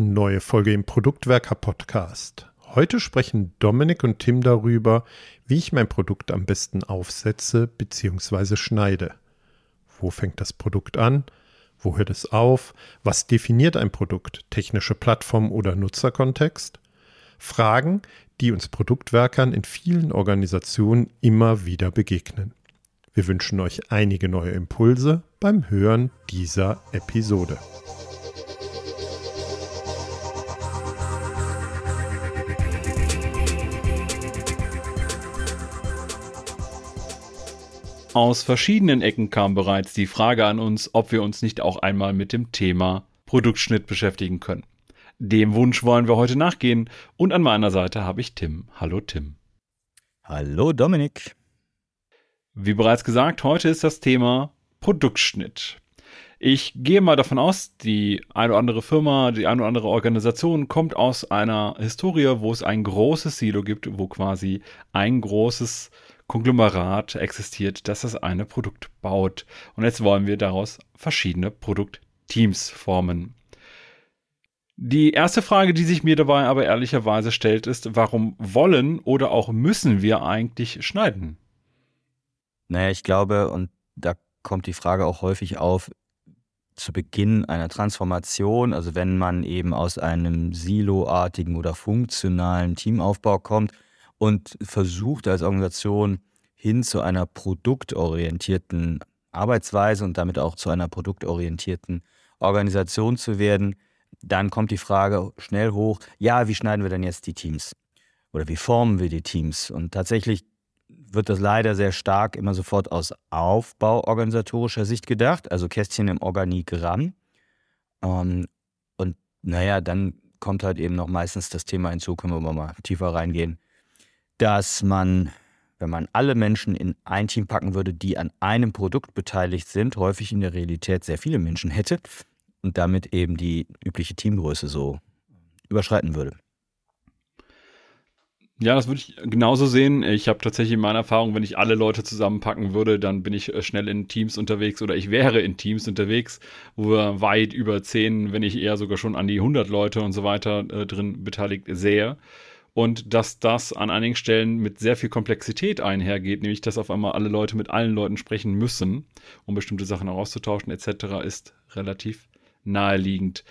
Neue Folge im Produktwerker Podcast. Heute sprechen Dominik und Tim darüber, wie ich mein Produkt am besten aufsetze bzw. schneide. Wo fängt das Produkt an? Wo hört es auf? Was definiert ein Produkt? Technische Plattform oder Nutzerkontext? Fragen, die uns Produktwerkern in vielen Organisationen immer wieder begegnen. Wir wünschen euch einige neue Impulse beim Hören dieser Episode. Aus verschiedenen Ecken kam bereits die Frage an uns, ob wir uns nicht auch einmal mit dem Thema Produktschnitt beschäftigen können. Dem Wunsch wollen wir heute nachgehen und an meiner Seite habe ich Tim. Hallo Tim. Hallo Dominik. Wie bereits gesagt, heute ist das Thema Produktschnitt. Ich gehe mal davon aus, die eine oder andere Firma, die eine oder andere Organisation kommt aus einer Historie, wo es ein großes Silo gibt, wo quasi ein großes Konglomerat existiert, das das eine Produkt baut. Und jetzt wollen wir daraus verschiedene Produktteams formen. Die erste Frage, die sich mir dabei aber ehrlicherweise stellt, ist, warum wollen oder auch müssen wir eigentlich schneiden? Naja, ich glaube, und da kommt die Frage auch häufig auf, zu Beginn einer Transformation, also wenn man eben aus einem siloartigen oder funktionalen Teamaufbau kommt, und versucht als Organisation hin zu einer produktorientierten Arbeitsweise und damit auch zu einer produktorientierten Organisation zu werden, dann kommt die Frage schnell hoch, ja, wie schneiden wir denn jetzt die Teams? Oder wie formen wir die Teams? Und tatsächlich wird das leider sehr stark immer sofort aus aufbauorganisatorischer Sicht gedacht, also Kästchen im Organigramm. Ähm, und naja, dann kommt halt eben noch meistens das Thema hinzu, können wir mal tiefer reingehen, dass man, wenn man alle Menschen in ein Team packen würde, die an einem Produkt beteiligt sind, häufig in der Realität sehr viele Menschen hätte und damit eben die übliche Teamgröße so überschreiten würde. Ja, das würde ich genauso sehen. Ich habe tatsächlich in meiner Erfahrung, wenn ich alle Leute zusammenpacken würde, dann bin ich äh, schnell in Teams unterwegs oder ich wäre in Teams unterwegs, wo wir weit über zehn, wenn nicht eher sogar schon an die 100 Leute und so weiter äh, drin beteiligt sehe und dass das an einigen Stellen mit sehr viel Komplexität einhergeht, nämlich dass auf einmal alle Leute mit allen Leuten sprechen müssen, um bestimmte Sachen auszutauschen etc., ist relativ naheliegend.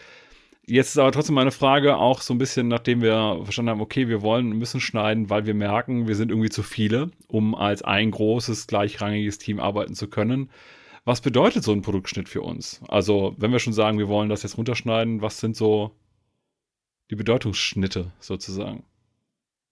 Jetzt ist aber trotzdem meine Frage auch so ein bisschen, nachdem wir verstanden haben, okay, wir wollen, müssen schneiden, weil wir merken, wir sind irgendwie zu viele, um als ein großes, gleichrangiges Team arbeiten zu können. Was bedeutet so ein Produktschnitt für uns? Also, wenn wir schon sagen, wir wollen das jetzt runterschneiden, was sind so die Bedeutungsschnitte sozusagen?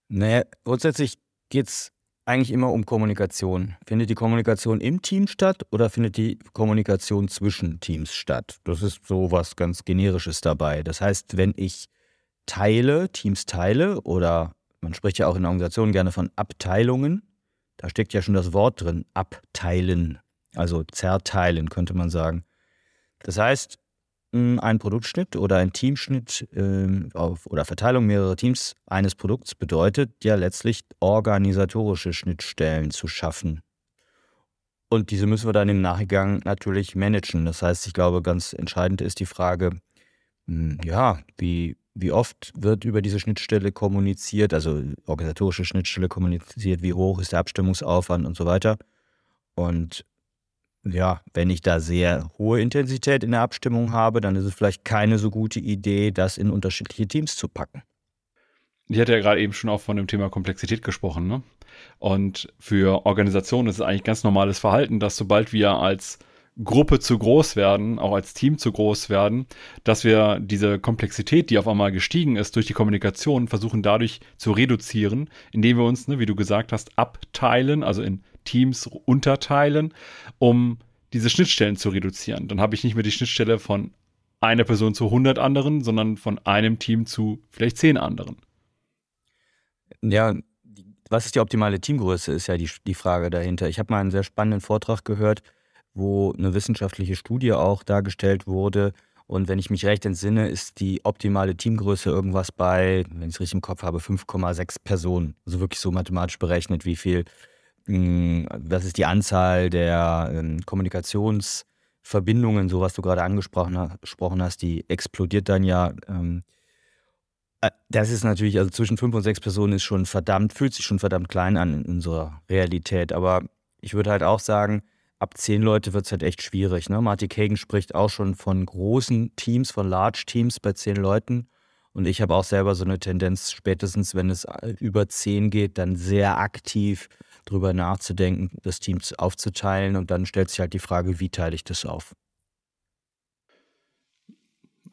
Naja, grundsätzlich geht es eigentlich immer um Kommunikation. Findet die Kommunikation im Team statt oder findet die Kommunikation zwischen Teams statt? Das ist so was ganz Generisches dabei. Das heißt, wenn ich teile, Teams teile oder man spricht ja auch in Organisationen gerne von Abteilungen, da steckt ja schon das Wort drin, abteilen, also zerteilen könnte man sagen. Das heißt, ein Produktschnitt oder ein Teamschnitt äh, auf, oder Verteilung mehrerer Teams eines Produkts bedeutet ja letztlich organisatorische Schnittstellen zu schaffen. Und diese müssen wir dann im Nachgang natürlich managen. Das heißt, ich glaube, ganz entscheidend ist die Frage, hm, ja, wie, wie oft wird über diese Schnittstelle kommuniziert, also organisatorische Schnittstelle kommuniziert, wie hoch ist der Abstimmungsaufwand und so weiter. Und ja, wenn ich da sehr hohe Intensität in der Abstimmung habe, dann ist es vielleicht keine so gute Idee, das in unterschiedliche Teams zu packen. Ich hatte ja gerade eben schon auch von dem Thema Komplexität gesprochen. Ne? Und für Organisationen ist es eigentlich ganz normales Verhalten, dass sobald wir als Gruppe zu groß werden, auch als Team zu groß werden, dass wir diese Komplexität, die auf einmal gestiegen ist durch die Kommunikation, versuchen dadurch zu reduzieren, indem wir uns, ne, wie du gesagt hast, abteilen, also in Teams unterteilen, um diese Schnittstellen zu reduzieren. Dann habe ich nicht mehr die Schnittstelle von einer Person zu 100 anderen, sondern von einem Team zu vielleicht 10 anderen. Ja, was ist die optimale Teamgröße, ist ja die, die Frage dahinter. Ich habe mal einen sehr spannenden Vortrag gehört, wo eine wissenschaftliche Studie auch dargestellt wurde. Und wenn ich mich recht entsinne, ist die optimale Teamgröße irgendwas bei, wenn ich es richtig im Kopf habe, 5,6 Personen. Also wirklich so mathematisch berechnet, wie viel was ist die Anzahl der ähm, Kommunikationsverbindungen, so was du gerade angesprochen hast, die explodiert dann ja, ähm, Äh, das ist natürlich, also zwischen fünf und sechs Personen ist schon verdammt, fühlt sich schon verdammt klein an in unserer Realität. Aber ich würde halt auch sagen, ab zehn Leute wird es halt echt schwierig. Ne? Marty Kagan spricht auch schon von großen Teams, von Large Teams bei zehn Leuten. Und ich habe auch selber so eine Tendenz, spätestens wenn es äh, über zehn geht, dann sehr aktiv drüber nachzudenken, das Team aufzuteilen. Und dann stellt sich halt die Frage, wie teile ich das auf?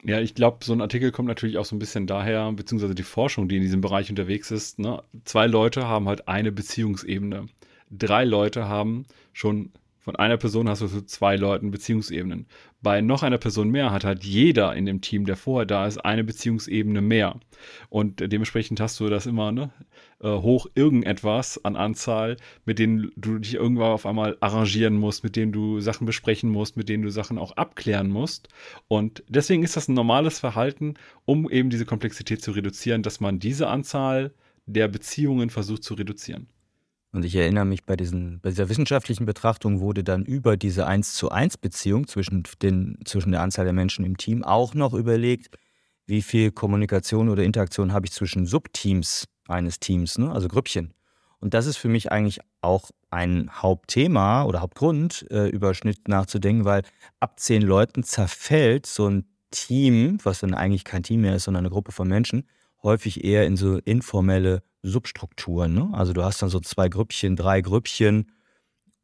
Ja, ich glaube, so ein Artikel kommt natürlich auch so ein bisschen daher, beziehungsweise die Forschung, die in diesem Bereich unterwegs ist. Ne? Zwei Leute haben halt eine Beziehungsebene. Drei Leute haben schon von einer Person hast du zu zwei Leuten Beziehungsebenen. Bei noch einer Person mehr hat halt jeder in dem Team, der vorher da ist, eine Beziehungsebene mehr. Und dementsprechend hast du das immer ne, äh, hoch irgendetwas an Anzahl, mit denen du dich irgendwann auf einmal arrangieren musst, mit denen du Sachen besprechen musst, mit denen du Sachen auch abklären musst. Und deswegen ist das ein normales Verhalten, um eben diese Komplexität zu reduzieren, dass man diese Anzahl der Beziehungen versucht zu reduzieren. Und ich erinnere mich, bei, diesen, bei dieser wissenschaftlichen Betrachtung wurde dann über diese 1 zu 1 Beziehung zwischen, den, zwischen der Anzahl der Menschen im Team auch noch überlegt, wie viel Kommunikation oder Interaktion habe ich zwischen Subteams eines Teams, ne? also Grüppchen. Und das ist für mich eigentlich auch ein Hauptthema oder Hauptgrund, äh, über Schnitt nachzudenken, weil ab zehn Leuten zerfällt so ein Team, was dann eigentlich kein Team mehr ist, sondern eine Gruppe von Menschen, häufig eher in so informelle Substrukturen. Ne? Also du hast dann so zwei Grüppchen, drei Grüppchen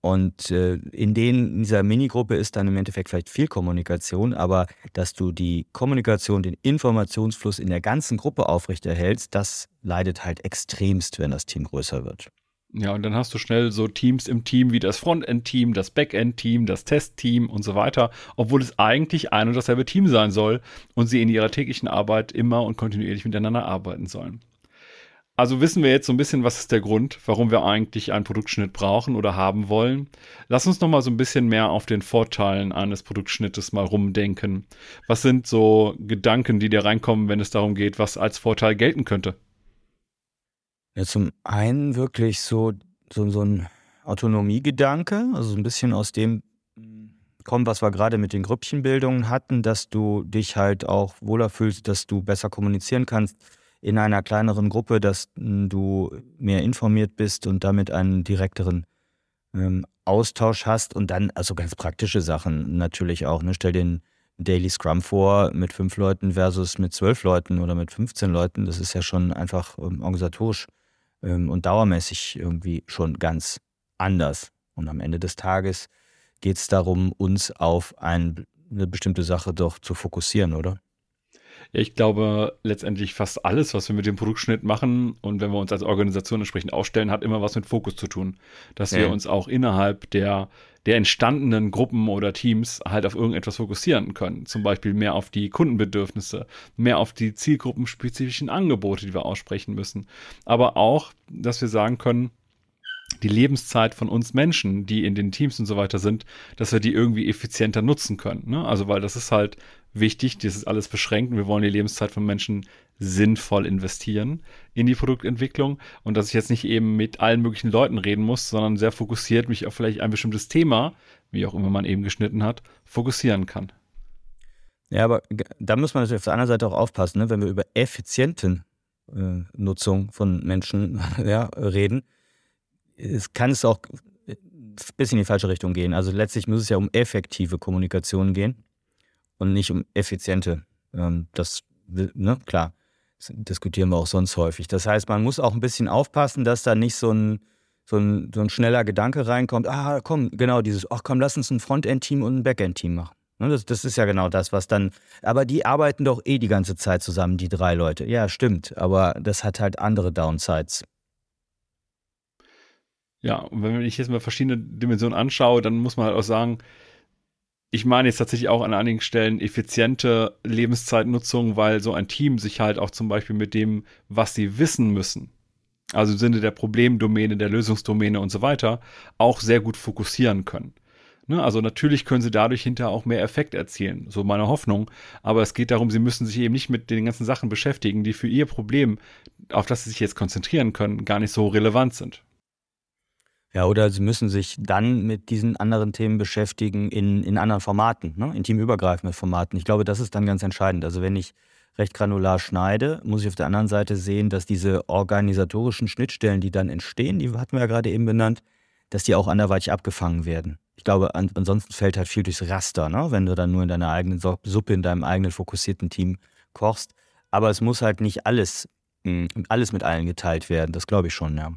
und äh, in denen, in dieser Minigruppe ist dann im Endeffekt vielleicht viel Kommunikation, aber dass du die Kommunikation, den Informationsfluss in der ganzen Gruppe aufrechterhältst, das leidet halt extremst, wenn das Team größer wird. Ja, und dann hast du schnell so Teams im Team wie das Frontend-Team, das Backend-Team, das Test-Team und so weiter, obwohl es eigentlich ein und dasselbe Team sein soll und sie in ihrer täglichen Arbeit immer und kontinuierlich miteinander arbeiten sollen. Also wissen wir jetzt so ein bisschen, was ist der Grund, warum wir eigentlich einen Produktschnitt brauchen oder haben wollen. Lass uns noch mal so ein bisschen mehr auf den Vorteilen eines Produktschnittes mal rumdenken. Was sind so Gedanken, die dir reinkommen, wenn es darum geht, was als Vorteil gelten könnte? Ja, zum einen wirklich so, so, so ein Autonomiegedanke, also so ein bisschen aus dem kommt, was wir gerade mit den Grüppchenbildungen hatten, dass du dich halt auch wohler fühlst, dass du besser kommunizieren kannst in einer kleineren Gruppe, dass hm, du mehr informiert bist und damit einen direkteren ähm, Austausch hast und dann also ganz praktische Sachen natürlich auch. Ne? Stell dir den Daily Scrum vor mit fünf Leuten versus mit zwölf Leuten oder mit 15 Leuten. Das ist ja schon einfach ähm, organisatorisch ähm, und dauermäßig irgendwie schon ganz anders. Und am Ende des Tages geht es darum, uns auf ein, eine bestimmte Sache doch zu fokussieren, oder? Ich glaube, letztendlich fast alles, was wir mit dem Produktschnitt machen und wenn wir uns als Organisation entsprechend aufstellen, hat immer was mit Fokus zu tun. Dass ja. wir uns auch innerhalb der, der entstandenen Gruppen oder Teams halt auf irgendetwas fokussieren können. Zum Beispiel mehr auf die Kundenbedürfnisse, mehr auf die zielgruppenspezifischen Angebote, die wir aussprechen müssen. Aber auch, dass wir sagen können, die Lebenszeit von uns Menschen, die in den Teams und so weiter sind, dass wir die irgendwie effizienter nutzen können. Ne? Also, weil das ist halt wichtig, das ist alles beschränkt. Wir wollen die Lebenszeit von Menschen sinnvoll investieren in die Produktentwicklung und dass ich jetzt nicht eben mit allen möglichen Leuten reden muss, sondern sehr fokussiert mich auf vielleicht ein bestimmtes Thema, wie auch immer man eben geschnitten hat, fokussieren kann. Ja, aber da muss man natürlich auf der anderen Seite auch aufpassen, ne? wenn wir über effiziente äh, Nutzung von Menschen ja, reden, es kann es auch ein bisschen in die falsche Richtung gehen. Also letztlich muss es ja um effektive Kommunikation gehen und nicht um effiziente. Ähm, das, ne, klar, das diskutieren wir auch sonst häufig. Das heißt, man muss auch ein bisschen aufpassen, dass da nicht so ein, so ein, so ein schneller Gedanke reinkommt, ah, komm, genau dieses, ach komm, lass uns ein Frontend-Team und ein Backend-Team machen. Ne, das, das, ist ja genau das, was dann. Aber die arbeiten doch eh die ganze Zeit zusammen, die drei Leute. Ja, stimmt. Aber das hat halt andere Downsides. Ja, und wenn ich jetzt mal verschiedene Dimensionen anschaue, dann muss man halt auch sagen, ich meine jetzt tatsächlich auch an einigen Stellen effiziente Lebenszeitnutzung, weil so ein Team sich halt auch zum Beispiel mit dem, was sie wissen müssen, also im Sinne der Problemdomäne, der Lösungsdomäne und so weiter, auch sehr gut fokussieren können. Ne? Also natürlich können sie dadurch hinterher auch mehr Effekt erzielen, so meine Hoffnung. Aber es geht darum, sie müssen sich eben nicht mit den ganzen Sachen beschäftigen, die für ihr Problem, auf das sie sich jetzt konzentrieren können, gar nicht so relevant sind. Ja, oder sie müssen sich dann mit diesen anderen Themen beschäftigen in, in anderen Formaten, ne? in teamübergreifenden Formaten. Ich glaube, das ist dann ganz entscheidend. Also wenn ich recht granular schneide, muss ich auf der anderen Seite sehen, dass diese organisatorischen Schnittstellen, die dann entstehen, die hatten wir ja gerade eben benannt, dass die auch anderweitig abgefangen werden. Ich glaube, an, ansonsten fällt halt viel durchs Raster, ne? wenn du dann nur in deiner eigenen Suppe, in deinem eigenen fokussierten Team kochst. Aber es muss halt nicht alles, hm, alles mit allen geteilt werden. Das glaube ich schon, ja.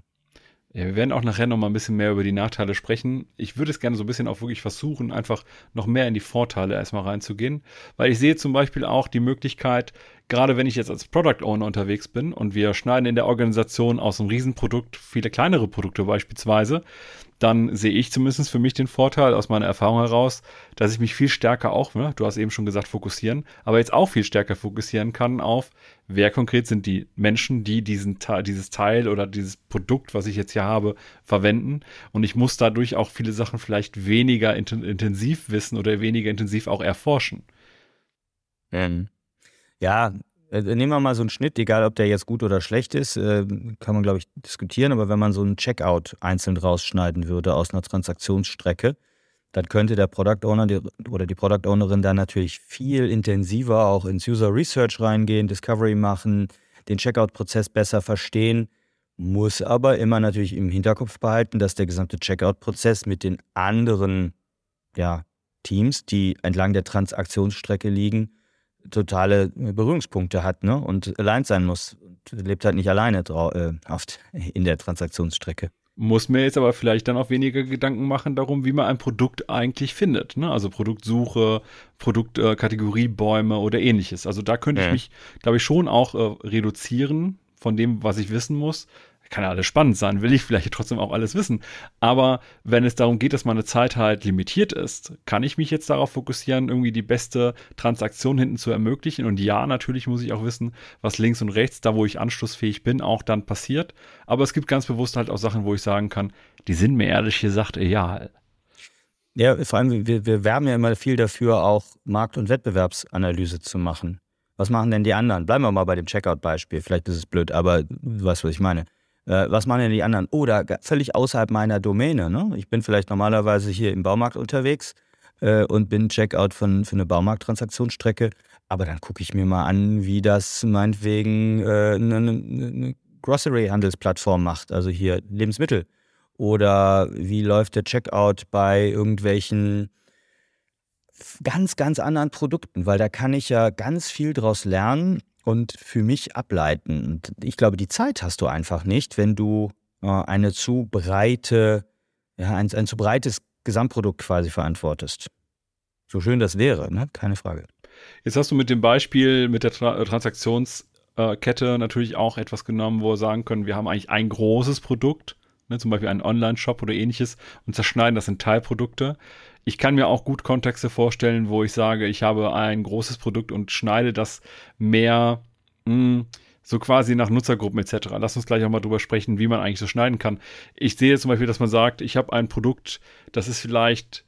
Ja, wir werden auch nachher noch mal ein bisschen mehr über die Nachteile sprechen. Ich würde es gerne so ein bisschen auch wirklich versuchen, einfach noch mehr in die Vorteile erstmal reinzugehen, weil ich sehe zum Beispiel auch die Möglichkeit, gerade wenn ich jetzt als Product Owner unterwegs bin und wir schneiden in der Organisation aus einem Riesenprodukt viele kleinere Produkte beispielsweise, dann sehe ich zumindest für mich den Vorteil aus meiner Erfahrung heraus, dass ich mich viel stärker auch, ne, du hast eben schon gesagt, fokussieren, aber jetzt auch viel stärker fokussieren kann auf, wer konkret sind die Menschen, die diesen dieses Teil oder dieses Produkt, was ich jetzt hier habe, verwenden. Und ich muss dadurch auch viele Sachen vielleicht weniger intensiv wissen oder weniger intensiv auch erforschen. Ja, äh, nehmen wir mal so einen Schnitt, egal ob der jetzt gut oder schlecht ist, äh, kann man, glaube ich, diskutieren. Aber wenn man so einen Checkout einzeln rausschneiden würde aus einer Transaktionsstrecke, dann könnte der Product Owner oder die Product Ownerin dann natürlich viel intensiver auch ins User Research reingehen, Discovery machen, den Checkout-Prozess besser verstehen, muss aber immer natürlich im Hinterkopf behalten, dass der gesamte Checkout-Prozess mit den anderen ja, Teams, die entlang der Transaktionsstrecke liegen, totale Berührungspunkte hat ne? und allein sein muss. Und lebt halt nicht alleine äh, oft in der Transaktionsstrecke. Muss mir jetzt aber vielleicht dann auch weniger Gedanken machen darum, wie man ein Produkt eigentlich findet. Ne? Also Produktsuche, Produktkategoriebäume äh, oder ähnliches. Also da könnte ja. ich mich, glaube ich, schon auch äh, reduzieren von dem, was ich wissen muss, kann ja alles spannend sein, will ich vielleicht trotzdem auch alles wissen. Aber wenn es darum geht, dass meine Zeit halt limitiert ist, kann ich mich jetzt darauf fokussieren, irgendwie die beste Transaktion hinten zu ermöglichen. Und ja, natürlich muss ich auch wissen, was links und rechts, da wo ich anschlussfähig bin, auch dann passiert. Aber es gibt ganz bewusst halt auch Sachen, wo ich sagen kann, die sind mir ehrlich gesagt egal. Ja, vor allem, wir, wir werben ja immer viel dafür, auch Markt- und Wettbewerbsanalyse zu machen. Was machen denn die anderen? Bleiben wir mal bei dem Checkout-Beispiel. Vielleicht ist es blöd, aber du weißt, was ich meine. Äh, was machen denn die anderen? Oder völlig außerhalb meiner Domäne. Ne? Ich bin vielleicht normalerweise hier im Baumarkt unterwegs äh, und bin Checkout von, für eine Baumarkttransaktionsstrecke. Aber dann gucke ich mir mal an, wie das meinetwegen äh, eine, eine Grocery-Handelsplattform macht, also hier Lebensmittel. Oder wie läuft der Checkout bei irgendwelchen ganz, ganz anderen Produkten, weil da kann ich ja ganz viel draus lernen und für mich ableiten. Und ich glaube, die Zeit hast du einfach nicht, wenn du äh, eine zu breite, ja, ein, ein zu breites Gesamtprodukt quasi verantwortest. So schön das wäre, ne? keine Frage. Jetzt hast du mit dem Beispiel mit der Tra äh, Transaktionskette natürlich auch etwas genommen, wo wir sagen können, wir haben eigentlich ein großes Produkt, ne, zum Beispiel einen Online-Shop oder ähnliches, und zerschneiden das in Teilprodukte. Ich kann mir auch gut Kontexte vorstellen, wo ich sage, ich habe ein großes Produkt und schneide das mehr mh, hm, so quasi nach Nutzergruppen etc. Lass uns gleich auch mal drüber sprechen, wie man eigentlich so schneiden kann. Ich sehe zum Beispiel, dass man sagt, ich habe ein Produkt, das ist vielleicht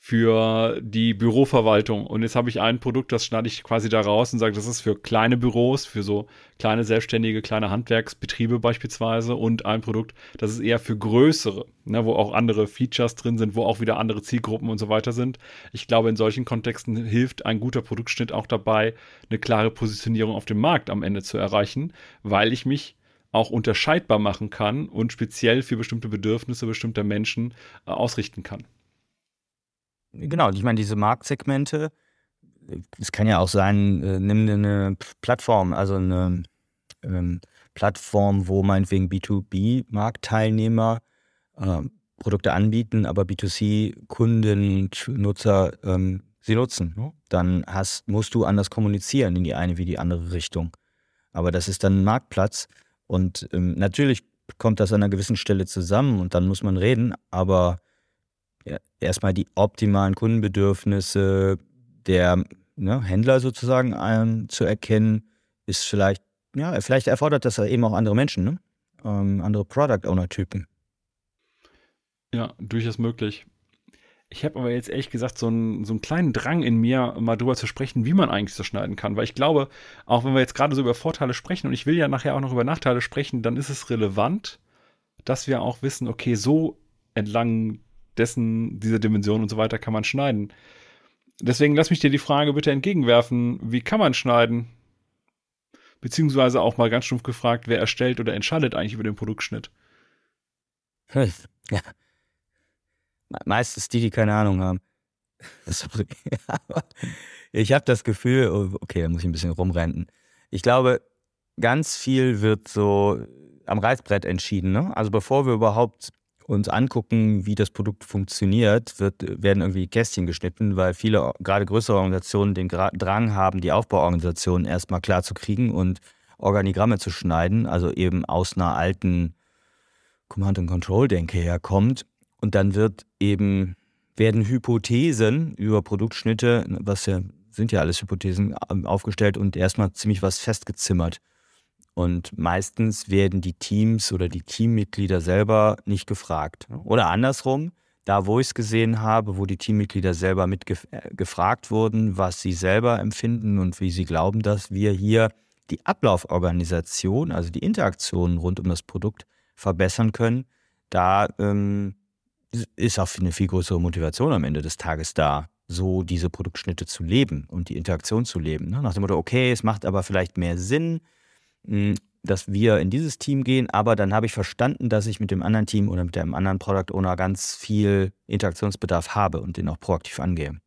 für die Büroverwaltung. Und jetzt habe ich ein Produkt, das schneide ich quasi da raus und sage, das ist für kleine Büros, für so kleine selbstständige, kleine Handwerksbetriebe beispielsweise. Und ein Produkt, das ist eher für größere, ne, wo auch andere Features drin sind, wo auch wieder andere Zielgruppen und so weiter sind. Ich glaube, in solchen Kontexten hilft ein guter Produktschnitt auch dabei, eine klare Positionierung auf dem Markt am Ende zu erreichen, weil ich mich auch unterscheidbar machen kann und speziell für bestimmte Bedürfnisse bestimmter Menschen äh, ausrichten kann. Genau, ich meine, diese Marktsegmente, es kann ja auch sein, äh, nimm eine Plattform, also eine ähm, Plattform, wo meinetwegen B2B-Marktteilnehmer äh, Produkte anbieten, aber B2C-Kunden, Nutzer ähm, sie nutzen. Dann hast, musst du anders kommunizieren in die eine wie die andere Richtung. Aber das ist dann ein Marktplatz und ähm, natürlich kommt das an einer gewissen Stelle zusammen und dann muss man reden, aber erstmal die optimalen Kundenbedürfnisse der ne, Händler sozusagen ähm, zu erkennen, ist vielleicht, ja, vielleicht erfordert das eben auch andere Menschen, ne? ähm, andere Product Owner-Typen. Ja, durchaus möglich. Ich habe aber jetzt ehrlich gesagt so einen, so einen kleinen Drang in mir, mal drüber zu sprechen, wie man eigentlich so schneiden kann. Weil ich glaube, auch wenn wir jetzt gerade so über Vorteile sprechen und ich will ja nachher auch noch über Nachteile sprechen, dann ist es relevant, dass wir auch wissen, okay, so entlang dessen, dieser Dimension und so weiter kann man schneiden. Deswegen lass mich dir die Frage bitte entgegenwerfen, wie kann man schneiden? Beziehungsweise auch mal ganz stumpf gefragt, wer erstellt oder entscheidet eigentlich über den Produktschnitt? Ja. Meistens die, die keine Ahnung haben. Sorry. ich habe das Gefühl, oh, okay, da muss ich ein bisschen rumrenten. Ich glaube, ganz viel wird so am Reißbrett entschieden. Ne? Also bevor wir überhaupt uns angucken, wie das Produkt funktioniert, wird, werden irgendwie Kästchen geschnitten, weil viele, gerade größere Organisationen, den Drang haben, die Aufbauorganisation erstmal klar zu kriegen und Organigramme zu schneiden, also eben aus einer alten Command-and-Control-Denke herkommt. Und dann wird eben, werden Hypothesen über Produktschnitte, was ja, sind ja alles Hypothesen, aufgestellt und erstmal ziemlich was festgezimmert. Und meistens werden die Teams oder die Teammitglieder selber nicht gefragt. Oder andersrum, da wo ich es gesehen habe, wo die Teammitglieder selber mitgefragt äh, wurden, was sie selber empfinden und wie sie glauben, dass wir hier die Ablauforganisation, also die Interaktionen rund um das Produkt verbessern können, da ähm, ist auch eine viel größere Motivation am Ende des Tages da, so diese Produktschnitte zu leben und die Interaktion zu leben. Ne? Nach dem Motto, okay, es macht aber vielleicht mehr Sinn, dass wir in dieses Team gehen, aber dann habe ich verstanden, dass ich mit dem anderen Team oder mit dem anderen Product Owner ganz viel Interaktionsbedarf habe und den auch proaktiv angehe.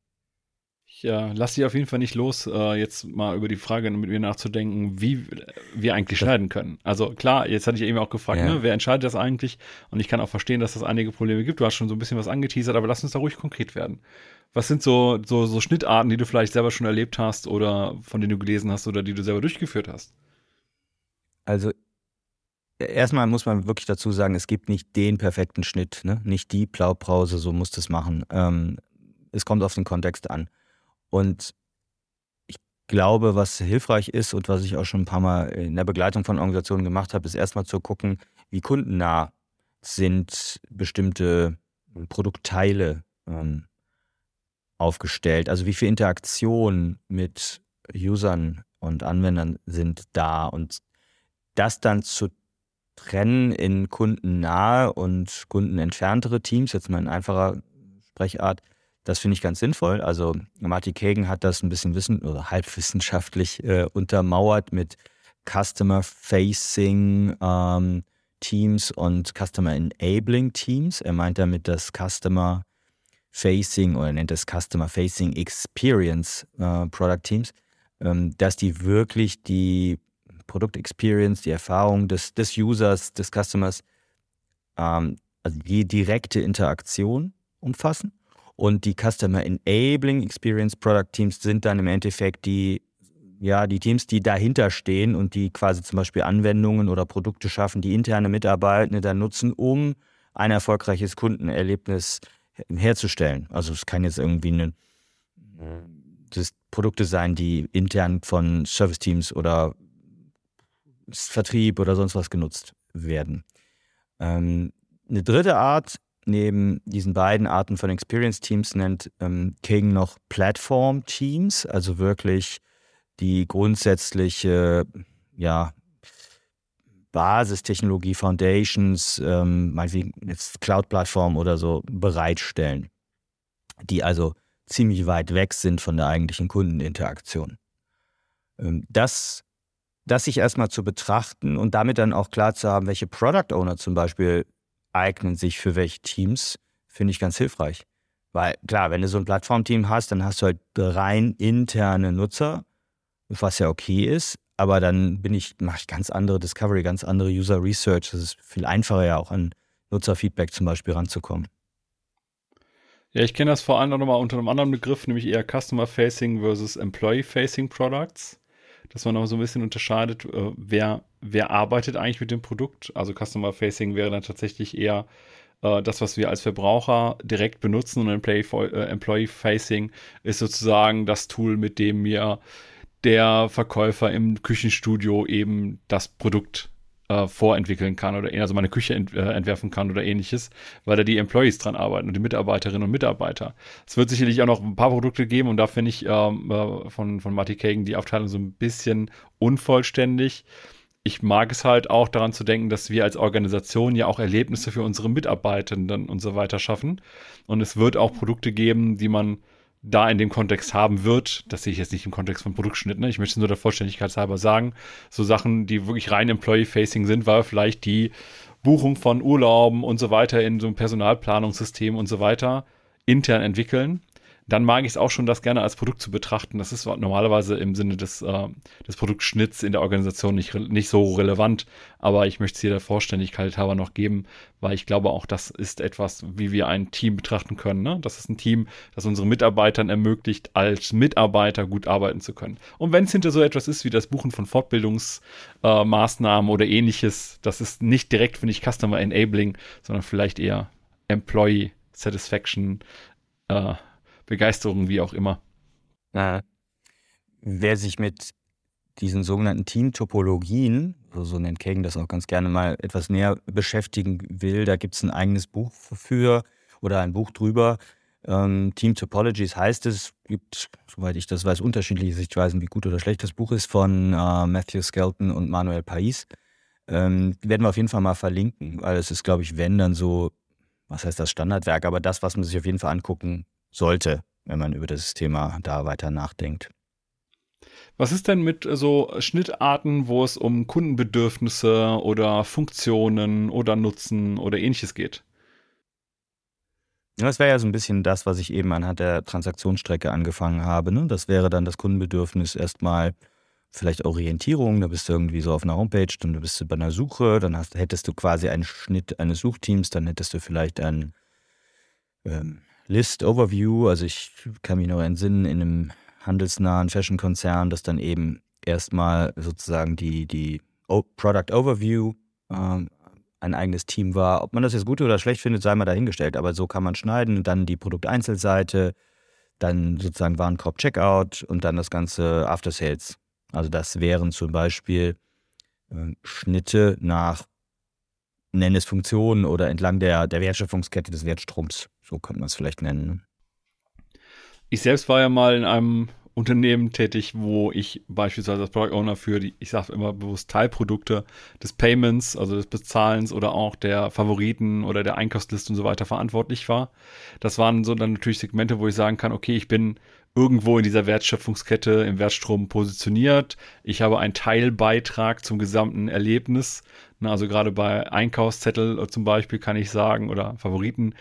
Ja, lass dich auf jeden Fall nicht los, äh, jetzt mal über die Frage mit mir nachzudenken, wie wir eigentlich schneiden können. Also klar, jetzt hatte ich eben auch gefragt, ja. ne, wer entscheidet das eigentlich? Und ich kann auch verstehen, dass es das einige Probleme gibt. Du hast schon so ein bisschen was angeteasert, aber lass uns da ruhig konkret werden. Was sind so, so, so Schnittarten, die du vielleicht selber schon erlebt hast oder von denen du gelesen hast oder die du selber durchgeführt hast? Also erstmal muss man wirklich dazu sagen, es gibt nicht den perfekten Schnitt, ne? nicht die Blaupause, so muss das machen. Ähm, es kommt auf den Kontext an. Und ich glaube, was hilfreich ist und was ich auch schon ein paar Mal in der Begleitung von Organisationen gemacht habe, ist erstmal zu gucken, wie kundennah sind bestimmte Produktteile ähm, aufgestellt. Also wie viel Interaktion mit Usern und Anwendern sind da und das dann zu trennen in kundennahe und kundenentferntere Teams, jetzt mal in einfacher Sprechart, das finde ich ganz sinnvoll. Also Marty Kagan hat das ein bisschen wissen oder halbwissenschaftlich äh, untermauert mit Customer-Facing ähm, Teams und Customer-Enabling Teams. Er meint damit das Customer-Facing oder nennt es Customer-Facing Experience äh, Product Teams, ähm, dass die wirklich die Produktexperience, die Erfahrung des, des Users, des Customers, ähm, also die direkte Interaktion umfassen. Und die Customer Enabling Experience Product Teams sind dann im Endeffekt die, ja, die Teams, die dahinter stehen und die quasi zum Beispiel Anwendungen oder Produkte schaffen, die interne Mitarbeitende dann nutzen, um ein erfolgreiches Kundenerlebnis herzustellen. Also es kann jetzt irgendwie eine, das Produkte sein, die intern von Service Teams oder Vertrieb oder sonst was genutzt werden. Ähm, eine dritte Art neben diesen beiden Arten von Experience Teams nennt ähm, King noch Platform Teams, also wirklich die grundsätzliche ja, Basistechnologie, Foundations, ähm, meinetwegen jetzt Cloud-Plattform oder so bereitstellen, die also ziemlich weit weg sind von der eigentlichen Kundeninteraktion. Ähm, das das sich erstmal zu betrachten und damit dann auch klar zu haben, welche Product Owner zum Beispiel eignen sich für welche Teams, finde ich ganz hilfreich. Weil klar, wenn du so ein Plattformteam hast, dann hast du halt rein interne Nutzer, was ja okay ist, aber dann bin ich, mache ich ganz andere Discovery, ganz andere User Research. Das ist viel einfacher ja auch an Nutzerfeedback zum Beispiel ranzukommen. Ja, ich kenne das vor allem nochmal unter einem anderen Begriff, nämlich eher Customer Facing versus Employee Facing Products dass man auch so ein bisschen unterscheidet, äh, wer, wer arbeitet eigentlich mit dem Produkt. Also Customer Facing wäre dann tatsächlich eher äh, das, was wir als Verbraucher direkt benutzen und Employee, äh, Employee Facing ist sozusagen das Tool, mit dem mir der Verkäufer im Küchenstudio eben das Produkt äh, vorentwickeln kann oder also meine Küche ent, äh, entwerfen kann oder ähnliches, weil da die Employees dran arbeiten und die Mitarbeiterinnen und Mitarbeiter. Es wird sicherlich auch noch ein paar Produkte geben und da finde ich ähm, äh, von, von Marty Kagan die Aufteilung so ein bisschen unvollständig. Ich mag es halt auch daran zu denken, dass wir als Organisation ja auch Erlebnisse für unsere Mitarbeitenden und so weiter schaffen. Und es wird auch Produkte geben, die man da in dem Kontext haben wird. Das sehe ich jetzt nicht im Kontext von Produktschnitt. Ne? Ich möchte nur der Vollständigkeit halber sagen. So Sachen, die wirklich rein Employee-Facing sind, war vielleicht die Buchung von Urlauben und so weiter in so einem Personalplanungssystem und so weiter intern entwickeln dann mag ich es auch schon, das gerne als Produkt zu betrachten. Das ist normalerweise im Sinne des, äh, des Produktschnitts in der Organisation nicht, nicht so relevant, aber ich möchte es hier der Vollständigkeit halber noch geben, weil ich glaube auch, das ist etwas, wie wir ein Team betrachten können. Ne? Das ist ein Team, das unseren Mitarbeitern ermöglicht, als Mitarbeiter gut arbeiten zu können. Und wenn es hinter so etwas ist wie das Buchen von Fortbildungsmaßnahmen äh, oder ähnliches, das ist nicht direkt, finde ich, Customer Enabling, sondern vielleicht eher Employee Satisfaction, äh, Begeisterung, wie auch immer. Na, wer sich mit diesen sogenannten Teamtopologien, so nennt Kagan das auch ganz gerne mal, etwas näher beschäftigen will, da gibt es ein eigenes Buch für oder ein Buch drüber. Ähm, Team Topologies heißt es, gibt, soweit ich das weiß, unterschiedliche Sichtweisen, wie gut oder schlecht das Buch ist, von äh, Matthew Skelton und Manuel Pais. Ähm, werden wir auf jeden Fall mal verlinken, weil es ist, glaube ich, wenn dann so, was heißt das Standardwerk, aber das, was man sich auf jeden Fall angucken sollte, wenn man über das Thema da weiter nachdenkt. Was ist denn mit so Schnittarten, wo es um Kundenbedürfnisse oder Funktionen oder Nutzen oder ähnliches geht? Das wäre ja so ein bisschen das, was ich eben anhand der Transaktionsstrecke angefangen habe. Ne? Das wäre dann das Kundenbedürfnis erstmal vielleicht Orientierung. Da bist du irgendwie so auf einer Homepage, dann bist du bei einer Suche, dann hast, hättest du quasi einen Schnitt eines Suchteams, dann hättest du vielleicht einen ähm, List Overview. Also ich kann mich noch entsinnen, in einem handelsnahen Fashion-Konzern, dass dann eben erstmal sozusagen die, die Product Overview äh, ein eigenes Team war. Ob man das jetzt gut oder schlecht findet, sei mal dahingestellt. Aber so kann man schneiden. Dann die Produkteinzelseite, dann sozusagen Warenkorb Checkout und dann das ganze After Sales. Also das wären zum Beispiel äh, Schnitte nach nenne es Funktionen oder entlang der, der Wertschöpfungskette des Wertstroms. So könnte man es vielleicht nennen. Ne? Ich selbst war ja mal in einem Unternehmen tätig, wo ich beispielsweise als Product Owner für die, ich sage immer bewusst Teilprodukte des Payments, also des Bezahlens oder auch der Favoriten oder der Einkaufsliste und so weiter verantwortlich war. Das waren so dann natürlich Segmente, wo ich sagen kann, okay, ich bin irgendwo in dieser Wertschöpfungskette im Wertstrom positioniert. Ich habe einen Teilbeitrag zum gesamten Erlebnis. Also gerade bei Einkaufszettel zum Beispiel kann ich sagen oder Favoriten,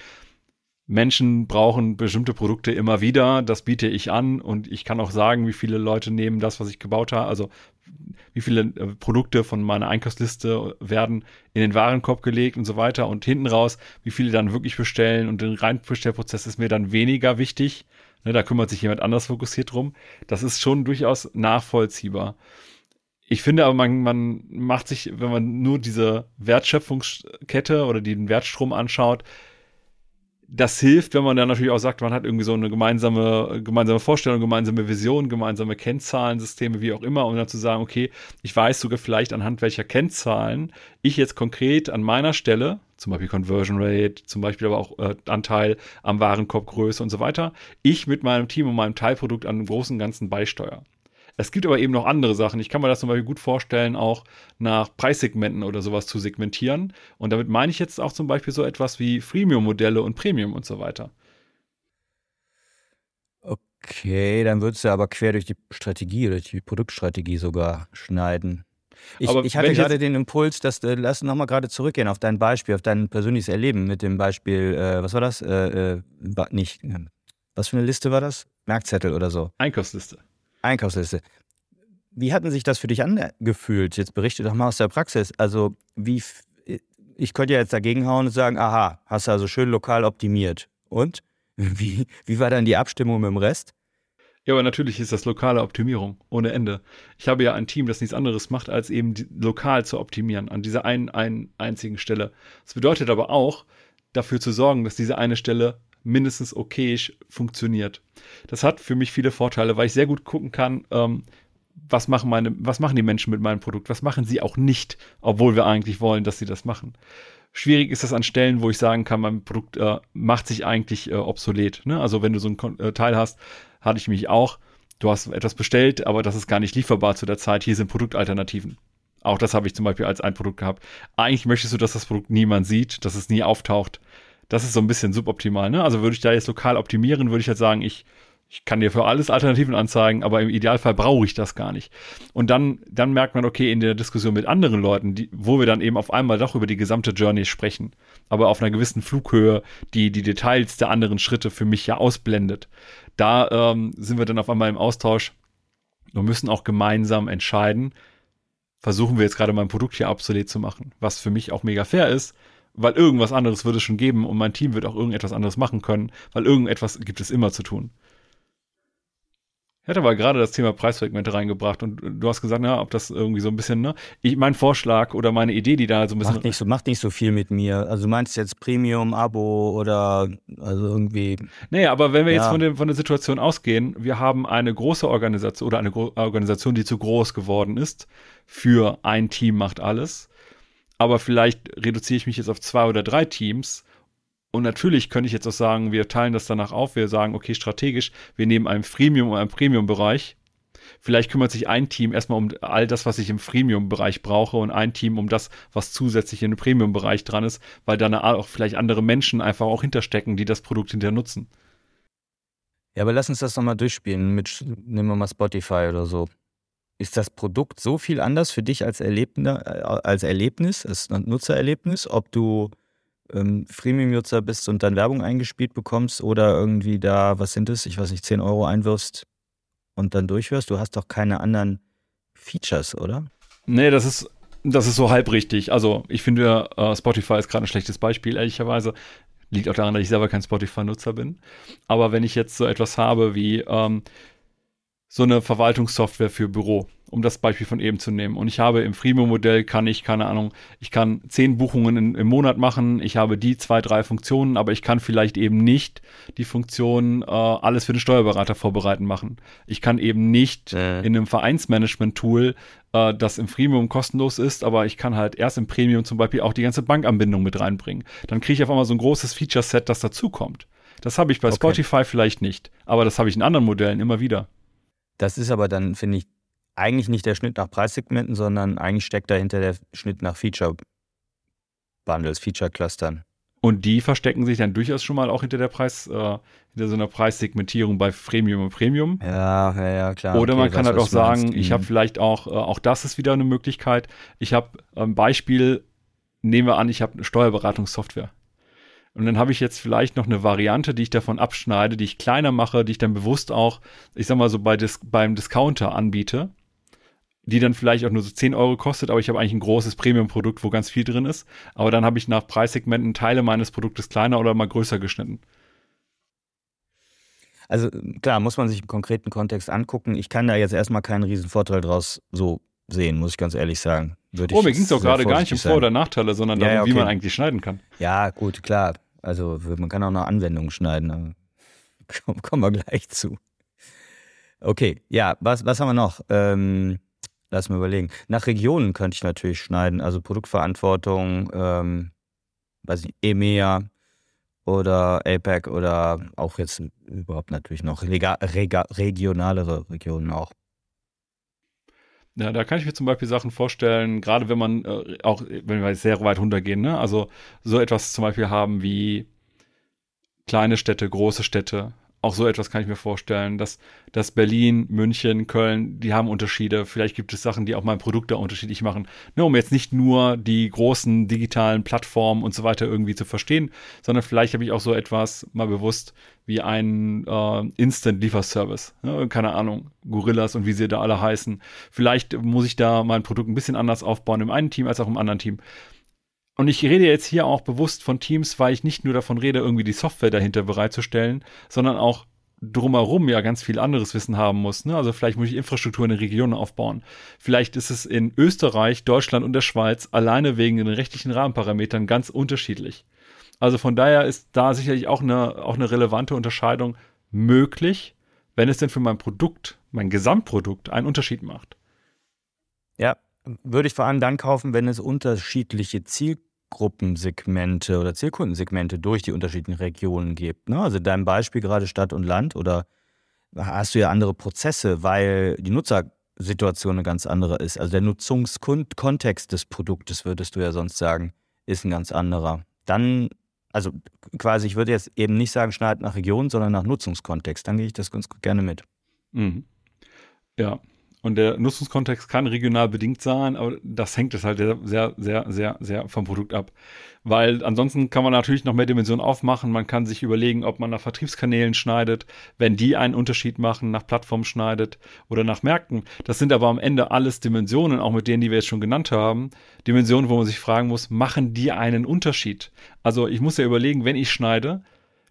Menschen brauchen bestimmte Produkte immer wieder, das biete ich an und ich kann auch sagen, wie viele Leute nehmen das, was ich gebaut habe, also wie viele äh, Produkte von meiner Einkaufsliste werden in den Warenkorb gelegt und so weiter und hinten raus, wie viele dann wirklich bestellen und den Reinbestellprozess ist mir dann weniger wichtig. Ne, da kümmert sich jemand anders fokussiert drum. Das ist schon durchaus nachvollziehbar. Ich finde aber, man, man macht sich, wenn man nur diese Wertschöpfungskette oder den Wertstrom anschaut, das hilft, wenn man dann natürlich auch sagt, man hat irgendwie so eine gemeinsame, gemeinsame Vorstellung, gemeinsame Vision, gemeinsame Kennzahlensysteme, wie auch immer, um dann zu sagen, okay, ich weiß sogar vielleicht anhand welcher Kennzahlen ich jetzt konkret an meiner Stelle, zum Beispiel Conversion Rate, zum Beispiel aber auch äh, Anteil am Warenkorbgröße und so weiter, ich mit meinem Team und meinem Teilprodukt an dem großen Ganzen beisteuere. Es gibt aber eben noch andere Sachen. Ich kann mir das zum Beispiel gut vorstellen, auch nach Preissegmenten oder sowas zu segmentieren. Und damit meine ich jetzt auch zum Beispiel so etwas wie Freemium-Modelle und Premium und so weiter. Okay, dann würdest du aber quer durch die Strategie oder die Produktstrategie sogar schneiden. Ich, ich hatte gerade den Impuls, dass äh, lass nochmal gerade zurückgehen auf dein Beispiel, auf dein persönliches Erleben mit dem Beispiel, äh, was war das? Äh, äh nicht, was für eine Liste war das? Merkzettel oder so. Einkaufsliste. Einkaufsliste. Wie hatten sich das für dich angefühlt? Jetzt berichte doch mal aus der Praxis. Also, wie, ich könnte ja jetzt dagegen hauen und sagen, aha, hast du also schön lokal optimiert. Und? Wie, wie war dann die Abstimmung mit dem Rest? Ja, aber natürlich ist das lokale Optimierung ohne Ende. Ich habe ja ein Team, das nichts anderes macht, als eben lokal zu optimieren an dieser einen, einen einzigen Stelle. Das bedeutet aber auch, dafür zu sorgen, dass diese eine Stelle mindestens okayisch funktioniert. Das hat für mich viele Vorteile, weil ich sehr gut gucken kann, ähm, was machen meine, was machen die Menschen mit meinem Produkt, was machen sie auch nicht, obwohl wir eigentlich wollen, dass sie das machen. Schwierig ist das an Stellen, wo ich sagen kann, mein Produkt äh, macht sich eigentlich äh, obsolet. Ne? Also wenn du so ein äh, Teil hast, hatte ich mich auch. Du hast etwas bestellt, aber das ist gar nicht lieferbar zu der Zeit. Hier sind Produktalternativen. Auch das habe ich zum Beispiel als ein Produkt gehabt. Eigentlich möchtest du, dass das Produkt niemand sieht, dass es nie auftaucht. Das ist so ein bisschen suboptimal. Ne? Also würde ich da jetzt lokal optimieren, würde ich halt sagen, ich Ich kann dir für alles Alternativen anzeigen, aber im Idealfall brauche ich das gar nicht. Und dann, dann merkt man, okay, in der Diskussion mit anderen Leuten, die, wo wir dann eben auf einmal doch über die gesamte Journey sprechen, aber auf einer gewissen Flughöhe, die die Details der anderen Schritte für mich ja ausblendet. Da ähm, sind wir dann auf einmal im Austausch und müssen auch gemeinsam entscheiden, versuchen wir jetzt gerade mein Produkt hier obsolet zu machen, was für mich auch mega fair ist, weil irgendwas anderes wird es schon geben und mein Team wird auch irgendetwas anderes machen können, weil irgendetwas gibt es immer zu tun. Ich hatte aber gerade das Thema Preissegmente reingebracht und du hast gesagt, na, ob das irgendwie so ein bisschen, ne? Ich, mein Vorschlag oder meine Idee, die da so ein bisschen. Macht nicht so, macht nicht so viel mit mir. Also du meinst jetzt Premium, Abo oder also irgendwie. Nee, aber wenn wir ja. jetzt von, dem, von der Situation ausgehen, wir haben eine große Organisation oder eine Gro Organisation, die zu groß geworden ist für ein Team macht alles. Aber vielleicht reduziere ich mich jetzt auf zwei oder drei Teams und natürlich könnte ich jetzt auch sagen, wir teilen das danach auf. Wir sagen, okay, strategisch, wir nehmen einen Freemium- und einen Premium-Bereich. Vielleicht kümmert sich ein Team erstmal um all das, was ich im Freemium-Bereich brauche und ein Team um das, was zusätzlich dem Premium-Bereich dran ist, weil dann auch vielleicht andere Menschen einfach auch hinterstecken, die das Produkt hinterher nutzen. Ja, aber lass uns das nochmal durchspielen mit, nehmen wir mal Spotify oder so. Ist das Produkt so viel anders für dich als, Erlebner, äh, als Erlebnis, als Nutzererlebnis, ob du ähm, Freemium-Nutzer bist und dann Werbung eingespielt bekommst oder irgendwie da, was sind es, ich weiß nicht, 10 Euro einwirfst und dann durchhörst, du hast doch keine anderen Features, oder? Nee, das ist, das ist so halb richtig. Also ich finde, äh, Spotify ist gerade ein schlechtes Beispiel, ehrlicherweise. Liegt auch daran, dass ich selber kein Spotify-Nutzer bin. Aber wenn ich jetzt so etwas habe wie ähm, so eine Verwaltungssoftware für Büro, um das Beispiel von eben zu nehmen. Und ich habe im Freemium-Modell kann ich, keine Ahnung, ich kann zehn Buchungen in, im Monat machen, ich habe die zwei, drei Funktionen, aber ich kann vielleicht eben nicht die Funktion äh, alles für den Steuerberater vorbereiten machen. Ich kann eben nicht äh. in einem Vereinsmanagement-Tool, äh, das im Freemium kostenlos ist, aber ich kann halt erst im Premium zum Beispiel auch die ganze Bankanbindung mit reinbringen. Dann kriege ich auf einmal so ein großes Feature-Set, das dazukommt. Das habe ich bei okay. Spotify vielleicht nicht, aber das habe ich in anderen Modellen immer wieder. Das ist aber dann, finde ich, eigentlich nicht der Schnitt nach Preissegmenten, sondern eigentlich steckt dahinter der Schnitt nach Feature Bundles, Feature Clustern. Und die verstecken sich dann durchaus schon mal auch hinter der Preis, äh, hinter so einer Preissegmentierung bei Premium und Premium. Ja, ja, ja klar. Oder okay, man kann halt auch sagen, ich habe mhm. vielleicht auch, äh, auch das ist wieder eine Möglichkeit. Ich habe ein Beispiel, nehmen wir an, ich habe eine Steuerberatungssoftware. Und dann habe ich jetzt vielleicht noch eine Variante, die ich davon abschneide, die ich kleiner mache, die ich dann bewusst auch, ich sag mal so bei Dis beim Discounter anbiete, die dann vielleicht auch nur so 10 Euro kostet, aber ich habe eigentlich ein großes Premium-Produkt, wo ganz viel drin ist. Aber dann habe ich nach Preissegmenten Teile meines Produktes kleiner oder mal größer geschnitten. Also klar, muss man sich im konkreten Kontext angucken. Ich kann da jetzt erstmal keinen riesen Vorteil draus so sehen, muss ich ganz ehrlich sagen. Würde oh, mir ging es doch gerade gar nicht um Vor- oder Nachteile, sondern ja, darum, ja, okay. wie man eigentlich schneiden kann. Ja, gut, klar. Also man kann auch noch Anwendungen schneiden. Kommen wir gleich zu. Okay, ja, was, was haben wir noch? Ähm, lass mal überlegen. Nach Regionen könnte ich natürlich schneiden, also Produktverantwortung, ähm, weiß nicht, EMEA oder APEC oder auch jetzt überhaupt natürlich noch regionalere Regionen auch. Ja, da kann ich mir zum Beispiel Sachen vorstellen, gerade wenn man äh, auch, wenn wir sehr weit runtergehen, ne? Also so etwas zum Beispiel haben wie kleine Städte, große Städte, auch so etwas kann ich mir vorstellen, dass, dass Berlin, München, Köln, die haben Unterschiede. Vielleicht gibt es Sachen, die auch mein Produkt da unterschiedlich machen. Ne, um jetzt nicht nur die großen digitalen Plattformen und so weiter irgendwie zu verstehen, sondern vielleicht habe ich auch so etwas mal bewusst wie einen äh, Instant-Lieferservice. Ne? Keine Ahnung, Gorillas und wie sie da alle heißen. Vielleicht muss ich da mein Produkt ein bisschen anders aufbauen im einen Team als auch im anderen Team. Und ich rede jetzt hier auch bewusst von Teams, weil ich nicht nur davon rede, irgendwie die Software dahinter bereitzustellen, sondern auch drumherum ja ganz viel anderes Wissen haben muss. Ne? Also vielleicht muss ich Infrastruktur in den Regionen aufbauen. Vielleicht ist es in Österreich, Deutschland und der Schweiz alleine wegen den rechtlichen Rahmenparametern ganz unterschiedlich. Also von daher ist da sicherlich auch eine, auch eine relevante Unterscheidung möglich, wenn es denn für mein Produkt, mein Gesamtprodukt einen Unterschied macht. Ja, würde ich vor allem dann kaufen, wenn es unterschiedliche Zielgruppen Zielgruppensegmente oder Zielkundensegmente durch die unterschiedlichen Regionen gibt. Ne? Also in deinem Beispiel gerade Stadt und Land oder hast du ja andere Prozesse, weil die Nutzersituation eine ganz andere ist. Also der Nutzungskontext des Produktes, würdest du ja sonst sagen, ist ein ganz anderer. Dann Also quasi, ich würde jetzt eben nicht sagen, schneidet nach Region, sondern nach Nutzungskontext. Dann gehe ich das ganz gerne mit. Mhm. Ja, und der Nutzungskontext kann regional bedingt sein, aber das hängt es halt sehr, sehr, sehr, sehr vom Produkt ab. Weil ansonsten kann man natürlich noch mehr Dimensionen aufmachen. Man kann sich überlegen, ob man nach Vertriebskanälen schneidet, wenn die einen Unterschied machen, nach Plattformen schneidet oder nach Märkten. Das sind aber am Ende alles Dimensionen, auch mit denen, die wir jetzt schon genannt haben. Dimensionen, wo man sich fragen muss, machen die einen Unterschied? Also ich muss ja überlegen, wenn ich schneide,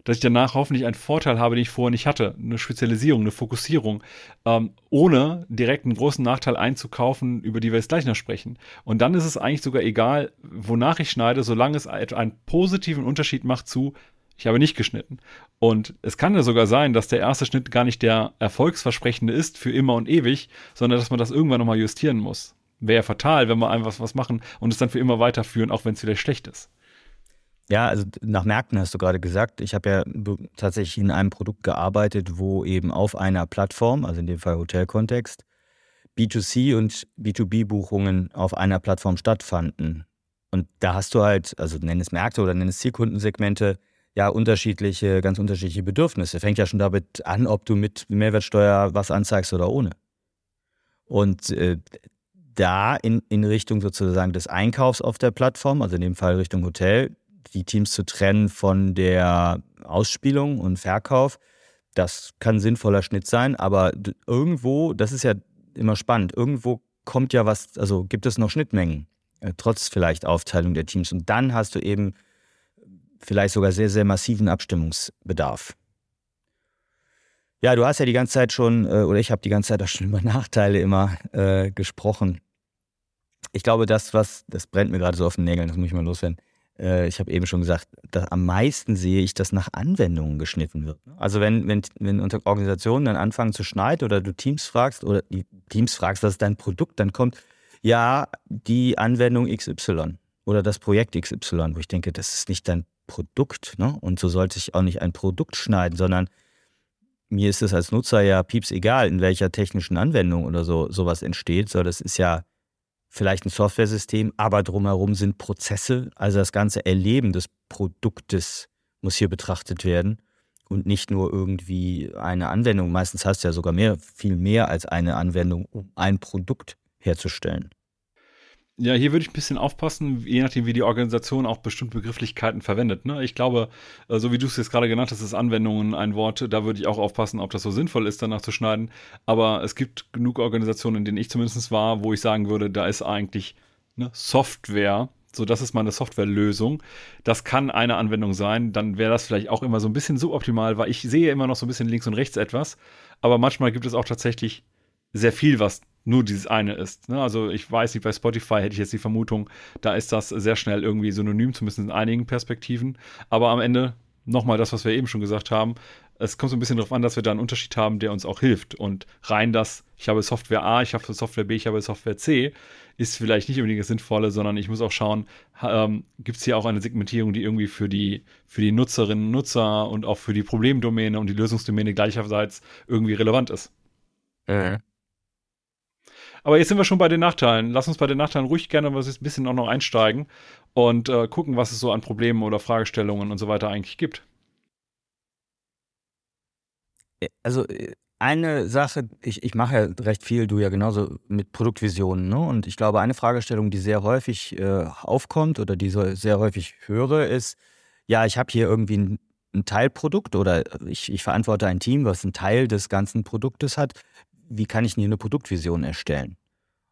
dass ich danach hoffentlich einen Vorteil habe, den ich vorher nicht hatte. Eine Spezialisierung, eine Fokussierung, ähm, ohne direkt einen großen Nachteil einzukaufen, über die wir jetzt gleich noch sprechen. Und dann ist es eigentlich sogar egal, wonach ich schneide, solange es einen positiven Unterschied macht zu, ich habe nicht geschnitten. Und es kann ja sogar sein, dass der erste Schnitt gar nicht der erfolgsversprechende ist für immer und ewig, sondern dass man das irgendwann nochmal justieren muss. Wäre ja fatal, wenn wir einfach was machen und es dann für immer weiterführen, auch wenn es vielleicht schlecht ist. Ja, also nach Märkten hast du gerade gesagt. Ich habe ja tatsächlich in einem Produkt gearbeitet, wo eben auf einer Plattform, also in dem Fall Hotelkontext, B2C und B2B-Buchungen auf einer Plattform stattfanden. Und da hast du halt, also nenn es Märkte oder nenn es Zielkundensegmente, ja, unterschiedliche, ganz unterschiedliche Bedürfnisse. Fängt ja schon damit an, ob du mit Mehrwertsteuer was anzeigst oder ohne. Und äh, da in, in Richtung sozusagen des Einkaufs auf der Plattform, also in dem Fall Richtung Hotel, die Teams zu trennen von der Ausspielung und Verkauf. Das kann sinnvoller Schnitt sein, aber irgendwo, das ist ja immer spannend, irgendwo kommt ja was, also gibt es noch Schnittmengen, äh, trotz vielleicht Aufteilung der Teams. Und dann hast du eben vielleicht sogar sehr, sehr massiven Abstimmungsbedarf. Ja, du hast ja die ganze Zeit schon, äh, oder ich habe die ganze Zeit auch schon über Nachteile immer äh, gesprochen. Ich glaube, das, was, das brennt mir gerade so auf den Nägeln, das muss ich mal loswerden. Äh, ich habe eben schon gesagt, am meisten sehe ich, dass nach Anwendungen geschnitten wird. Also wenn, wenn, wenn Organisationen dann anfangen zu schneiden oder du Teams fragst oder die Teams fragst, was ist dein Produkt, dann kommt ja die Anwendung XY oder das Projekt XY, wo ich denke, das ist nicht dein Produkt. Ne? Und so sollte ich auch nicht ein Produkt schneiden, sondern mir ist es als Nutzer ja pieps egal, in welcher technischen Anwendung oder so sowas entsteht. So, das ist ja vielleicht ein Softwaresystem, aber drumherum sind Prozesse. Also das ganze Erleben des Produktes muss hier betrachtet werden und nicht nur irgendwie eine Anwendung. Meistens hast du ja sogar mehr, viel mehr als eine Anwendung, um ein Produkt herzustellen. Ja, hier würde ich ein bisschen aufpassen, je nachdem, wie die Organisation auch bestimmte Begrifflichkeiten verwendet. Ne? Ich glaube, äh, so wie du es jetzt gerade genannt hast, ist Anwendungen ein Wort, da würde ich auch aufpassen, ob das so sinnvoll ist, danach zu schneiden. Aber es gibt genug Organisationen, in denen ich zumindest war, wo ich sagen würde, da ist eigentlich ne, Software, so das ist mal eine Softwarelösung. Das kann eine Anwendung sein, dann wäre das vielleicht auch immer so ein bisschen suboptimal, weil ich sehe immer noch so ein bisschen links und rechts etwas. Aber manchmal gibt es auch tatsächlich sehr viel, was nur dieses eine ist. Ne? Also ich weiß nicht, bei Spotify hätte ich jetzt die Vermutung, da ist das sehr schnell irgendwie synonym, zumindest in einigen Perspektiven. Aber am Ende nochmal das, was wir eben schon gesagt haben. Es kommt so ein bisschen darauf an, dass wir da einen Unterschied haben, der uns auch hilft. Und rein das, ich habe Software A, ich habe Software B, ich habe Software C, ist vielleicht nicht unbedingt das Sinnvolle, sondern ich muss auch schauen, ähm, gibt es hier auch eine Segmentierung, die irgendwie für die, für die Nutzerinnen und Nutzer und auch für die Problemdomäne und die Lösungsdomäne gleicherseits irgendwie relevant ist. Mhm. Aber jetzt sind wir schon bei den Nachteilen. Lass uns bei den Nachteilen ruhig gerne ein bisschen auch noch einsteigen und äh, gucken, was es so an Problemen oder Fragestellungen und so weiter eigentlich gibt. Äh, also äh, eine Sache, ich, ich mache ja recht viel, du ja genauso mit Produktvisionen. Ne? Und ich glaube, eine Fragestellung, die sehr häufig äh, aufkommt oder die so sehr häufig höre, ist, ja, ich habe hier irgendwie ein, ein Teilprodukt oder ich, ich verantworte ein Team, was einen Teil des ganzen Produktes hat wie kann ich denn hier eine Produktvision erstellen?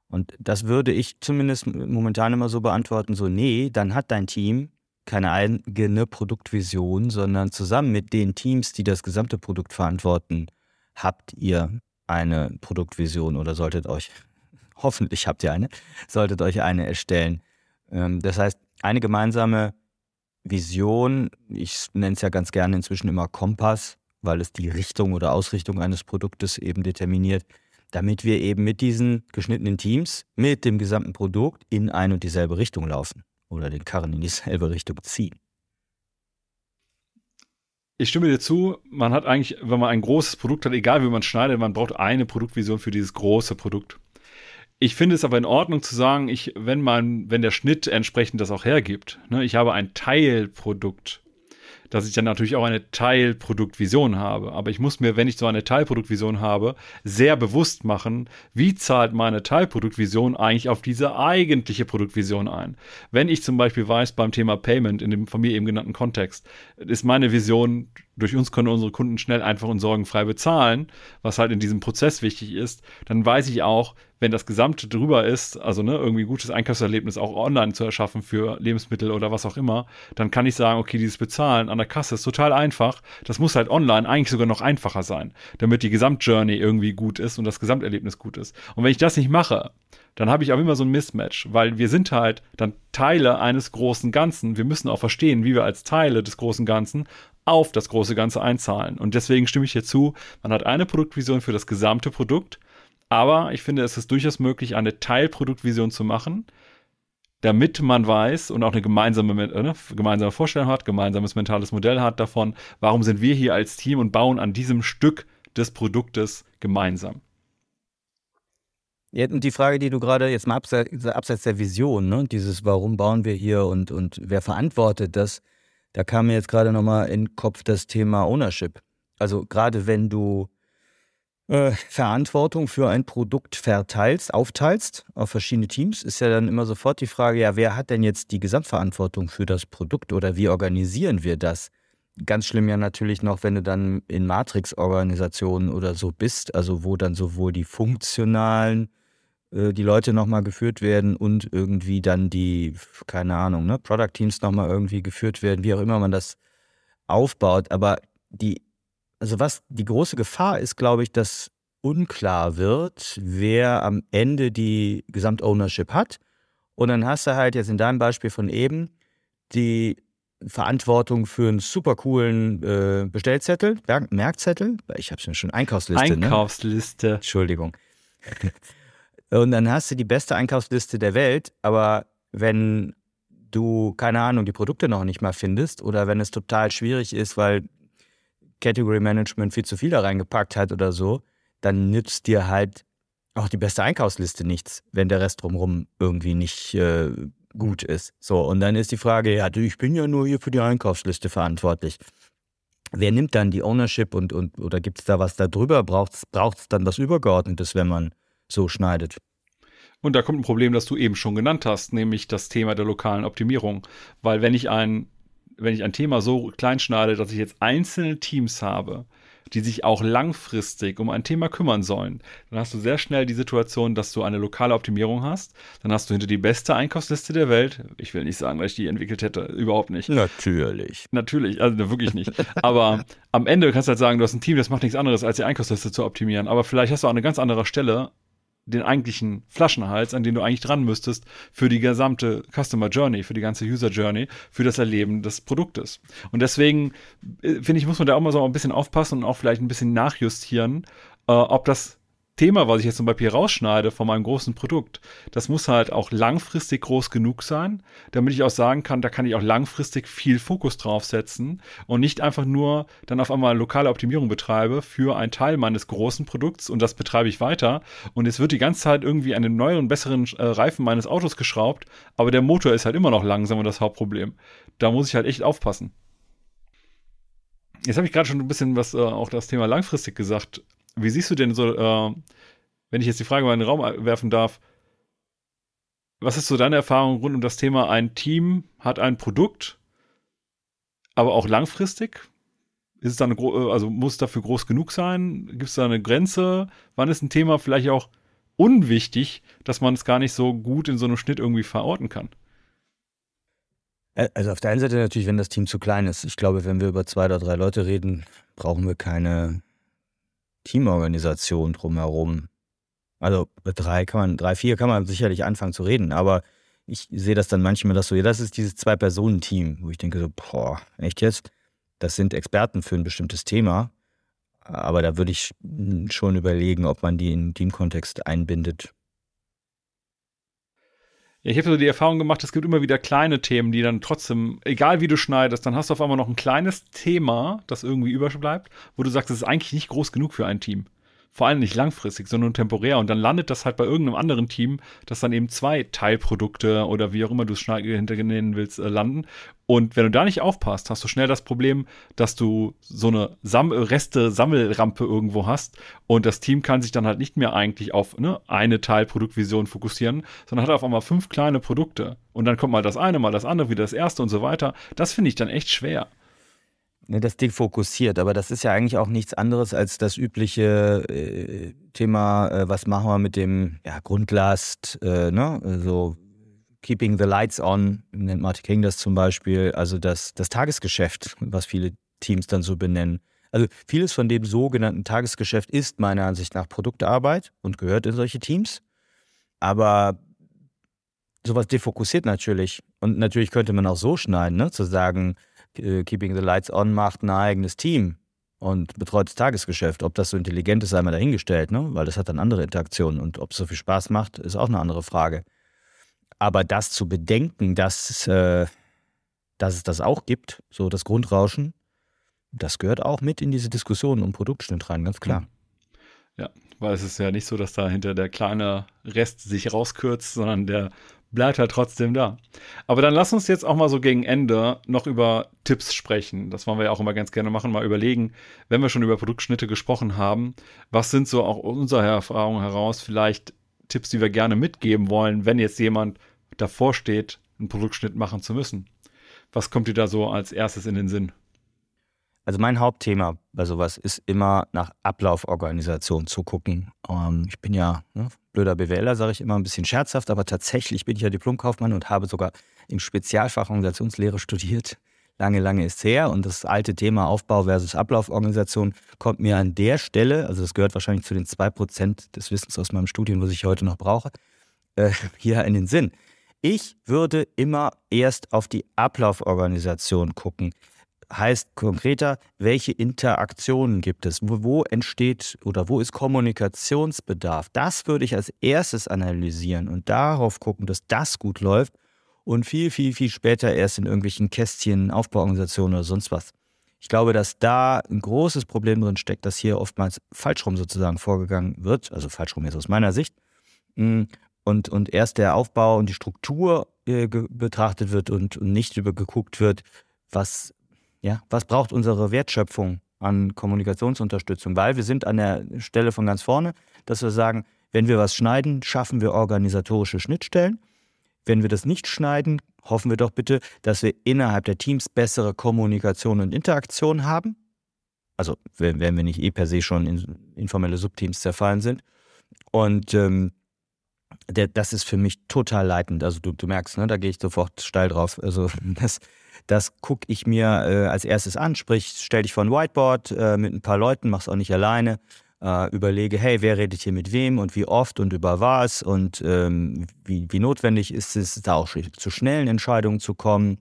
Und das würde ich zumindest momentan immer so beantworten, so, nee, dann hat dein Team keine eigene Produktvision, sondern zusammen mit den Teams, die das gesamte Produkt verantworten, habt ihr eine Produktvision oder solltet euch, hoffentlich habt ihr eine, solltet euch eine erstellen. Ähm, das heißt, eine gemeinsame Vision, ich nenne es ja ganz gerne inzwischen immer Kompass, weil es die Richtung oder Ausrichtung eines Produktes eben determiniert, damit wir eben mit diesen geschnittenen Teams, mit dem gesamten Produkt in eine und dieselbe Richtung laufen oder den Karren in dieselbe Richtung ziehen. Ich stimme dir zu, man hat eigentlich, wenn man ein großes Produkt hat, egal wie man schneidet, man braucht eine Produktvision für dieses große Produkt. Ich finde es aber in Ordnung zu sagen, ich, wenn man, wenn der Schnitt entsprechend das auch hergibt, ne, ich habe ein Teilprodukt dass ich dann natürlich auch eine Teilproduktvision habe. Aber ich muss mir, wenn ich so eine Teilproduktvision habe, sehr bewusst machen, wie zahlt meine Teilproduktvision eigentlich auf diese eigentliche Produktvision ein. Wenn ich zum Beispiel weiß, beim Thema Payment in dem von mir eben genannten Kontext, ist meine Vision, durch uns können unsere Kunden schnell, einfach und sorgenfrei bezahlen, was halt in diesem Prozess wichtig ist, dann weiß ich auch, wenn das Gesamte drüber ist, also ne, irgendwie gutes Einkaufserlebnis auch online zu erschaffen für Lebensmittel oder was auch immer, dann kann ich sagen, okay, dieses Bezahlen an der Kasse ist total einfach. Das muss halt online eigentlich sogar noch einfacher sein, damit die Gesamtjourney irgendwie gut ist und das Gesamterlebnis gut ist. Und wenn ich das nicht mache, dann habe ich auch immer so ein Mismatch, weil wir sind halt dann Teile eines großen Ganzen. Wir müssen auch verstehen, wie wir als Teile des großen Ganzen auf das große Ganze einzahlen. Und deswegen stimme ich hier zu, man hat eine Produktvision für das gesamte Produkt, aber ich finde, es ist durchaus möglich, eine Teilproduktvision zu machen, damit man weiß und auch eine gemeinsame, äh, gemeinsame Vorstellung hat, gemeinsames mentales Modell hat davon, warum sind wir hier als Team und bauen an diesem Stück des Produktes gemeinsam. Ja, und die Frage, die du gerade jetzt mal abseits, abseits der Vision, ne, dieses Warum bauen wir hier und, und wer verantwortet das, da kam mir jetzt gerade nochmal in den Kopf das Thema Ownership. Also gerade wenn du äh, Verantwortung für ein Produkt verteilst, aufteilst auf verschiedene Teams, ist ja dann immer sofort die Frage, ja, wer hat denn jetzt die Gesamtverantwortung für das Produkt oder wie organisieren wir das? Ganz schlimm ja natürlich noch, wenn du dann in Matrix-Organisationen oder so bist, also wo dann sowohl die funktionalen, äh, die Leute nochmal geführt werden und irgendwie dann die, keine Ahnung, ne, Product-Teams nochmal irgendwie geführt werden, wie auch immer man das aufbaut. Aber die also was die große Gefahr ist, glaube ich, dass unklar wird, wer am Ende die Gesamtownership hat. Und dann hast du halt jetzt in deinem Beispiel von eben die Verantwortung für einen super coolen äh, Bestellzettel, Merkzettel, ich habe es mir schon Einkaufsliste. Ne? Einkaufsliste. Ne? Entschuldigung. Und dann hast du die beste Einkaufsliste der Welt, aber wenn du, keine Ahnung, die Produkte noch nicht mal findest oder wenn es total schwierig ist, weil Category Management viel zu viel da reingepackt hat oder so, dann nützt dir halt auch die beste Einkaufsliste nichts, wenn der Rest drumherum irgendwie nicht äh, gut ist. So, und dann ist die Frage, ja, ich bin ja nur hier für die Einkaufsliste verantwortlich. Wer nimmt dann die Ownership und, und oder gibt es da was da drüber? Braucht es dann was Übergeordnetes, wenn man so schneidet? Und da kommt ein Problem, das du eben schon genannt hast, nämlich das Thema der lokalen Optimierung. Weil wenn ich ein wenn ich ein Thema so klein schneide, dass ich jetzt einzelne Teams habe, die sich auch langfristig um ein Thema kümmern sollen, dann hast du sehr schnell die Situation, dass du eine lokale Optimierung hast. Dann hast du hinter die beste Einkaufsliste der Welt. Ich will nicht sagen, dass ich die entwickelt hätte, überhaupt nicht. Natürlich. Natürlich, also wirklich nicht. Aber am Ende kannst du halt sagen, du hast ein Team, das macht nichts anderes, als die Einkaufsliste zu optimieren. Aber vielleicht hast du auch eine ganz andere Stelle den eigentlichen Flaschenhals, an den du eigentlich dran müsstest, für die gesamte Customer Journey, für die ganze User Journey, für das Erleben des Produktes. Und deswegen, äh, finde ich, muss man da auch mal so ein bisschen aufpassen und auch vielleicht ein bisschen nachjustieren, äh, ob das Thema, was ich jetzt zum Beispiel rausschneide von meinem großen Produkt, das muss halt auch langfristig groß genug sein, damit ich auch sagen kann, da kann ich auch langfristig viel Fokus drauf setzen und nicht einfach nur dann auf einmal lokale Optimierung betreibe für einen Teil meines großen Produkts und das betreibe ich weiter und es wird die ganze Zeit irgendwie an den neueren, besseren äh, Reifen meines Autos geschraubt, aber der Motor ist halt immer noch langsam und das Hauptproblem. Da muss ich halt echt aufpassen. Jetzt habe ich gerade schon ein bisschen was äh, auch das Thema langfristig gesagt. Wie siehst du denn so, äh, wenn ich jetzt die Frage mal in den Raum werfen darf, was ist so deine Erfahrung rund um das Thema, ein Team hat ein Produkt, aber auch langfristig? Ist es dann, äh, also muss es dafür groß genug sein? Gibt es da eine Grenze? Wann ist ein Thema vielleicht auch unwichtig, dass man es gar nicht so gut in so einem Schnitt irgendwie verorten kann? Also auf der einen Seite natürlich, wenn das Team zu klein ist. Ich glaube, wenn wir über zwei oder drei Leute reden, brauchen wir keine Teamorganisation drumherum. Also drei kann man, drei, vier kann man sicherlich anfangen zu reden, aber ich sehe das dann manchmal, dass so, ja, das ist dieses Zwei-Personen-Team, wo ich denke so, boah, echt jetzt? Das sind Experten für ein bestimmtes Thema, aber da würde ich schon überlegen, ob man die in Teamkontext einbindet. Ja, ich habe so die Erfahrung gemacht, es gibt immer wieder kleine Themen, die dann trotzdem, egal wie du schneidest, dann hast du auf einmal noch ein kleines Thema, das irgendwie überbleibt, wo du sagst, es ist eigentlich nicht groß genug für ein Team. Vor allem nicht langfristig, sondern temporär. Und dann landet das halt bei irgendeinem anderen Team, das dann eben zwei Teilprodukte oder wie auch immer du es hinternehmen willst, äh, landen. Und wenn du da nicht aufpasst, hast du schnell das Problem, dass du so eine Sam Reste-Sammelrampe irgendwo hast und das Team kann sich dann halt nicht mehr eigentlich auf ne, eine Teilproduktvision fokussieren, sondern hat auf einmal fünf kleine Produkte. Und dann kommt mal das eine, mal das andere, wieder das erste und so weiter. Das finde ich dann echt schwer. Ne, das Ding fokussiert, aber das ist ja eigentlich auch nichts anderes als das übliche äh, Thema, äh, was machen wir mit dem ja, Grundlast, äh, ne? so Keeping the Lights On, nennt Martin King das zum Beispiel, also das, das Tagesgeschäft, was viele Teams dann so benennen. Also vieles von dem sogenannten Tagesgeschäft ist meiner Ansicht nach Produktarbeit und gehört in solche Teams. Aber sowas defokussiert natürlich. Und natürlich könnte man auch so schneiden, ne? zu sagen, Keeping the Lights On macht ein eigenes Team und betreut das Tagesgeschäft. Ob das so intelligent ist, sei mal dahingestellt, ne? weil das hat dann andere Interaktionen. Und ob es so viel Spaß macht, ist auch eine andere Frage. Aber das zu bedenken, dass, äh, dass es das auch gibt, so das Grundrauschen, das gehört auch mit in diese Diskussion um Produktschnitt rein, ganz klar. Ja, weil es ist ja nicht so, dass da hinter der kleine Rest sich rauskürzt, sondern der bleibt halt trotzdem da. Aber dann lass uns jetzt auch mal so gegen Ende noch über Tipps sprechen. Das wollen wir ja auch immer ganz gerne machen, mal überlegen, wenn wir schon über Produktschnitte gesprochen haben, was sind so auch unsere Erfahrungen heraus vielleicht Tipps, die wir gerne mitgeben wollen, wenn jetzt jemand davor steht, einen Produktschnitt machen zu müssen. Was kommt dir da so als erstes in den Sinn? Also mein Hauptthema bei sowas ist immer nach Ablauforganisation zu gucken. Ähm, ich bin ja ne, blöder BWLer, sage ich immer ein bisschen scherzhaft, aber tatsächlich bin ich ja Diplomkaufmann und habe sogar im Spezialfach Organisationslehre studiert. Lange, lange ist her und das alte Thema Aufbau versus Ablauforganisation kommt mir an der Stelle, also das gehört wahrscheinlich zu den zwei Prozent des Wissens aus meinem Studium, was ich heute noch brauche, äh, hier in den Sinn. Ich würde immer erst auf die Ablauforganisation gucken heißt konkreter, welche Interaktionen gibt es? Wo, wo, entsteht oder wo ist Kommunikationsbedarf? Das würde ich als erstes analysieren und darauf gucken, dass das gut läuft und viel, viel, viel später erst in irgendwelchen Kästchen, Aufbauorganisationen oder sonst was. Ich glaube, dass da ein großes Problem drin steckt, dass hier oftmals falsch rum sozusagen vorgegangen wird, also falsch rum jetzt aus meiner Sicht. Mm, und, und erst der Aufbau und die Struktur äh, betrachtet wird und, und nicht übergeguckt wird, was ja, was braucht unsere Wertschöpfung an Kommunikationsunterstützung? Weil wir sind an der Stelle von ganz vorne, dass wir sagen, wenn wir was schneiden, schaffen wir organisatorische Schnittstellen. Wenn wir das nicht schneiden, hoffen wir doch bitte, dass wir innerhalb der Teams bessere Kommunikation und Interaktion haben. Also wenn, wir nicht eh per se schon in informelle Subteams zerfallen sind. Und ähm, der, das ist für mich total leitend. Also du, du merkst, ne, da gehe ich sofort steil drauf. Also das, das gucke ich mir äh, als erstes an. Sprich, stell dich vor ein Whiteboard äh, mit ein paar Leuten, mach's auch nicht alleine. Äh, überlege, hey, wer redet hier mit wem und wie oft und über was und ähm, wie, wie notwendig ist es, da auch zu schnellen Entscheidungen zu kommen.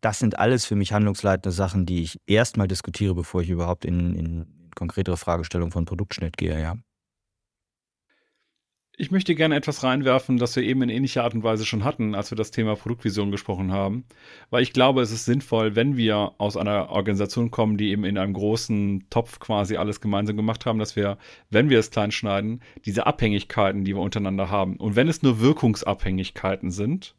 Das sind alles für mich handlungsleitende Sachen, die ich erstmal diskutiere, bevor ich überhaupt in, in konkretere Fragestellungen von Produktschnitt gehe, ja. Ich möchte gerne etwas reinwerfen, das wir eben in ähnlicher Art und Weise schon hatten, als wir das Thema Produktvision gesprochen haben. Weil ich glaube, es ist sinnvoll, wenn wir aus einer Organisation kommen, die eben in einem großen Topf quasi alles gemeinsam gemacht haben, dass wir, wenn wir es klein schneiden, diese Abhängigkeiten, die wir untereinander haben, und wenn es nur Wirkungsabhängigkeiten sind,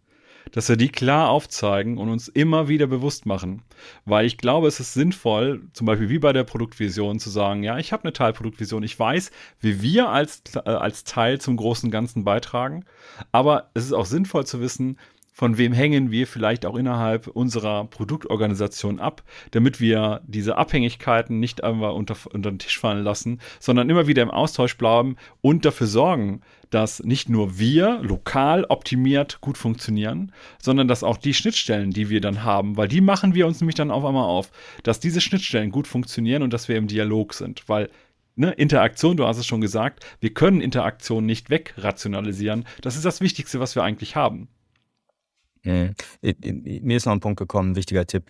dass wir die klar aufzeigen und uns immer wieder bewusst machen. Weil ich glaube, es ist sinnvoll, zum Beispiel wie bei der Produktvision, zu sagen, ja, ich habe eine Teilproduktvision, ich weiß, wie wir als, äh, als Teil zum großen Ganzen beitragen, aber es ist auch sinnvoll zu wissen, von wem hängen wir vielleicht auch innerhalb unserer Produktorganisation ab, damit wir diese Abhängigkeiten nicht einmal unter, unter den Tisch fallen lassen, sondern immer wieder im Austausch bleiben und dafür sorgen, dass nicht nur wir lokal optimiert gut funktionieren, sondern dass auch die Schnittstellen, die wir dann haben, weil die machen wir uns nämlich dann auf einmal auf, dass diese Schnittstellen gut funktionieren und dass wir im Dialog sind, weil Ne, Interaktion, du hast es schon gesagt, wir können Interaktion nicht wegrationalisieren. Das ist das Wichtigste, was wir eigentlich haben. Mhm. Mir ist noch ein Punkt gekommen, ein wichtiger Tipp.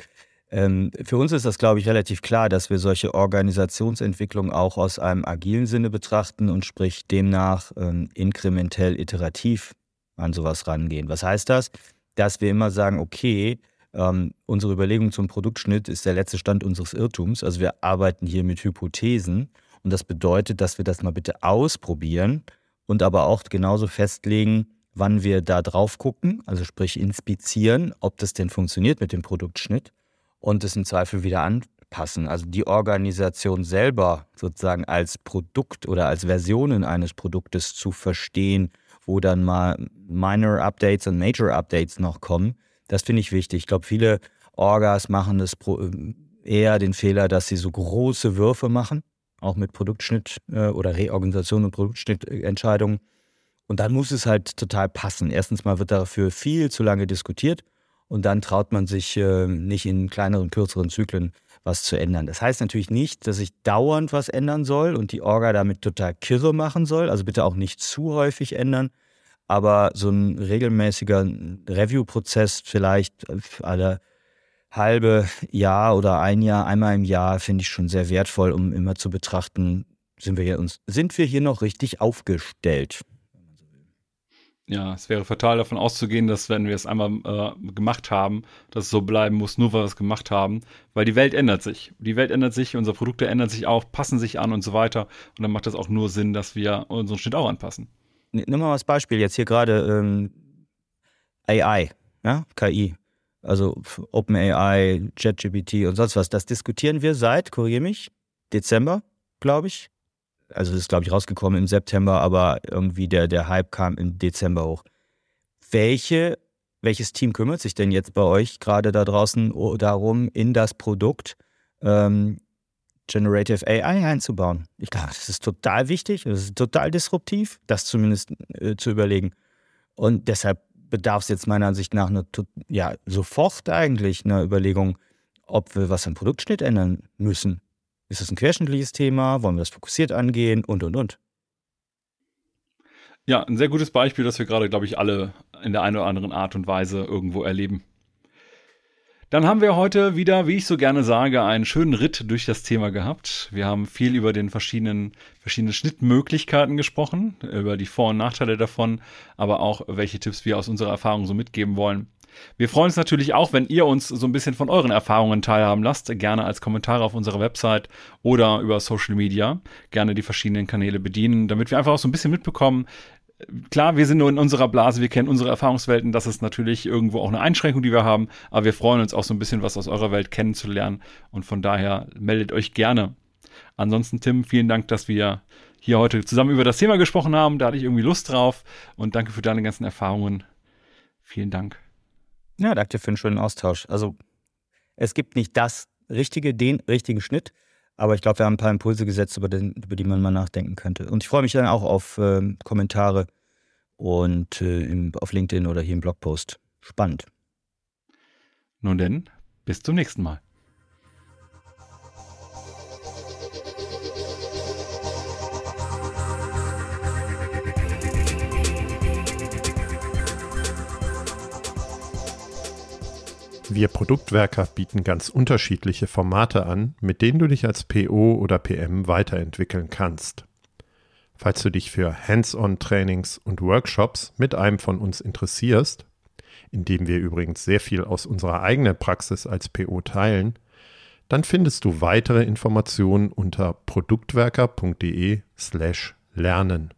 Ähm, für uns ist das, glaube ich, relativ klar, dass wir solche Organisationsentwicklungen auch aus einem agilen Sinne betrachten und sprich demnach ähm, inkrementell iterativ an sowas rangehen. Was heißt das? Dass wir immer sagen, okay, ähm, unsere Überlegung zum Produktschnitt ist der letzte Stand unseres Irrtums. Also wir arbeiten hier mit Hypothesen Und das bedeutet, dass wir das mal bitte ausprobieren und aber auch genauso festlegen, wann wir da drauf gucken, also sprich inspizieren, ob das denn funktioniert mit dem Produktschnitt und es im Zweifel wieder anpassen. Also die Organisation selber sozusagen als Produkt oder als Versionen eines Produktes zu verstehen, wo dann mal Minor Updates und Major Updates noch kommen, das finde ich wichtig. Ich glaube, viele Orgas machen das eher den Fehler, dass sie so große Würfe machen, auch mit Produktschnitt äh, oder Reorganisation und Produktschnittentscheidungen. Und dann muss es halt total passen. Erstens mal wird dafür viel zu lange diskutiert und dann traut man sich äh, nicht in kleineren, kürzeren Zyklen was zu ändern. Das heißt natürlich nicht, dass ich dauernd was ändern soll und die Orga damit total kirre machen soll. Also bitte auch nicht zu häufig ändern. Aber so ein regelmäßiger Review-Prozess vielleicht alle halbe Jahr oder ein Jahr, einmal im Jahr, finde ich schon sehr wertvoll, um immer zu betrachten, sind wir hier uns, sind wir hier noch richtig aufgestellt? Ja, es wäre fatal davon auszugehen, dass wenn wir es einmal äh, gemacht haben, dass es so bleiben muss, nur weil wir es gemacht haben, weil die Welt ändert sich. Die Welt ändert sich, unsere Produkte ändern sich auch, passen sich an und so weiter. Und dann macht das auch nur Sinn, dass wir unseren Schnitt auch anpassen. Nimm mal das Beispiel jetzt hier gerade ähm, AI, ja, KI. Also OpenAI, ChatGPT und sonst was. Das diskutieren wir seit, korrigiere mich, Dezember, glaube ich also ist, glaube ich, rausgekommen im September, aber irgendwie der, der Hype kam im Dezember hoch. Welche, welches Team kümmert sich denn jetzt bei euch gerade da draußen darum, in das Produkt ähm, Generative AI einzubauen? Ich glaube, das ist total wichtig, das ist total disruptiv, das zumindest äh, zu überlegen. Und deshalb bedarf es jetzt meiner Ansicht nach eine, ja, sofort eigentlich einer Überlegung, ob wir was am Produktschnitt ändern müssen. Ist das ein querschnittliches Thema? Wollen wir das fokussiert angehen? Und, und, und. Ja, ein sehr gutes Beispiel, das wir gerade, glaube ich, alle in der einen oder anderen Art und Weise irgendwo erleben. Dann haben wir heute wieder, wie ich so gerne sage, einen schönen Ritt durch das Thema gehabt. Wir haben viel über den verschiedenen, verschiedene Schnittmöglichkeiten gesprochen, über die Vor- und Nachteile davon, aber auch welche Tipps wir aus unserer Erfahrung so mitgeben wollen. Wir freuen uns natürlich auch, wenn ihr uns so ein bisschen von euren Erfahrungen teilhaben lasst. Gerne als Kommentare auf unserer Website oder über Social Media. Gerne die verschiedenen Kanäle bedienen, damit wir einfach auch so ein bisschen mitbekommen, klar, wir sind nur in unserer Blase, wir kennen unsere Erfahrungswelten, das ist natürlich irgendwo auch eine Einschränkung, die wir haben, aber wir freuen uns auch so ein bisschen was aus eurer Welt kennenzulernen und von daher meldet euch gerne. Ansonsten, Tim, vielen Dank, dass wir hier heute zusammen über das Thema gesprochen haben, da hatte ich irgendwie Lust drauf und danke für deine ganzen Erfahrungen. Vielen Dank. Ja, danke für einen schönen Austausch. Also es gibt nicht das richtige, den richtigen Schnitt, aber ich glaube, wir haben ein paar Impulse gesetzt, über, den, über, die man mal nachdenken könnte. Und ich freue mich dann auch auf äh, Kommentare und äh, im, auf LinkedIn oder hier im Blogpost. Spannend. Nun denn, bis zum nächsten Mal. Wir Produktwerker bieten ganz unterschiedliche Formate an, mit denen du dich als PO oder PM weiterentwickeln kannst. Falls du dich für Hands-on-Trainings und Workshops mit einem von uns interessierst, in dem wir übrigens sehr viel aus unserer eigenen Praxis als PO teilen, dann findest du weitere Informationen unter produktwerker.de/lernen.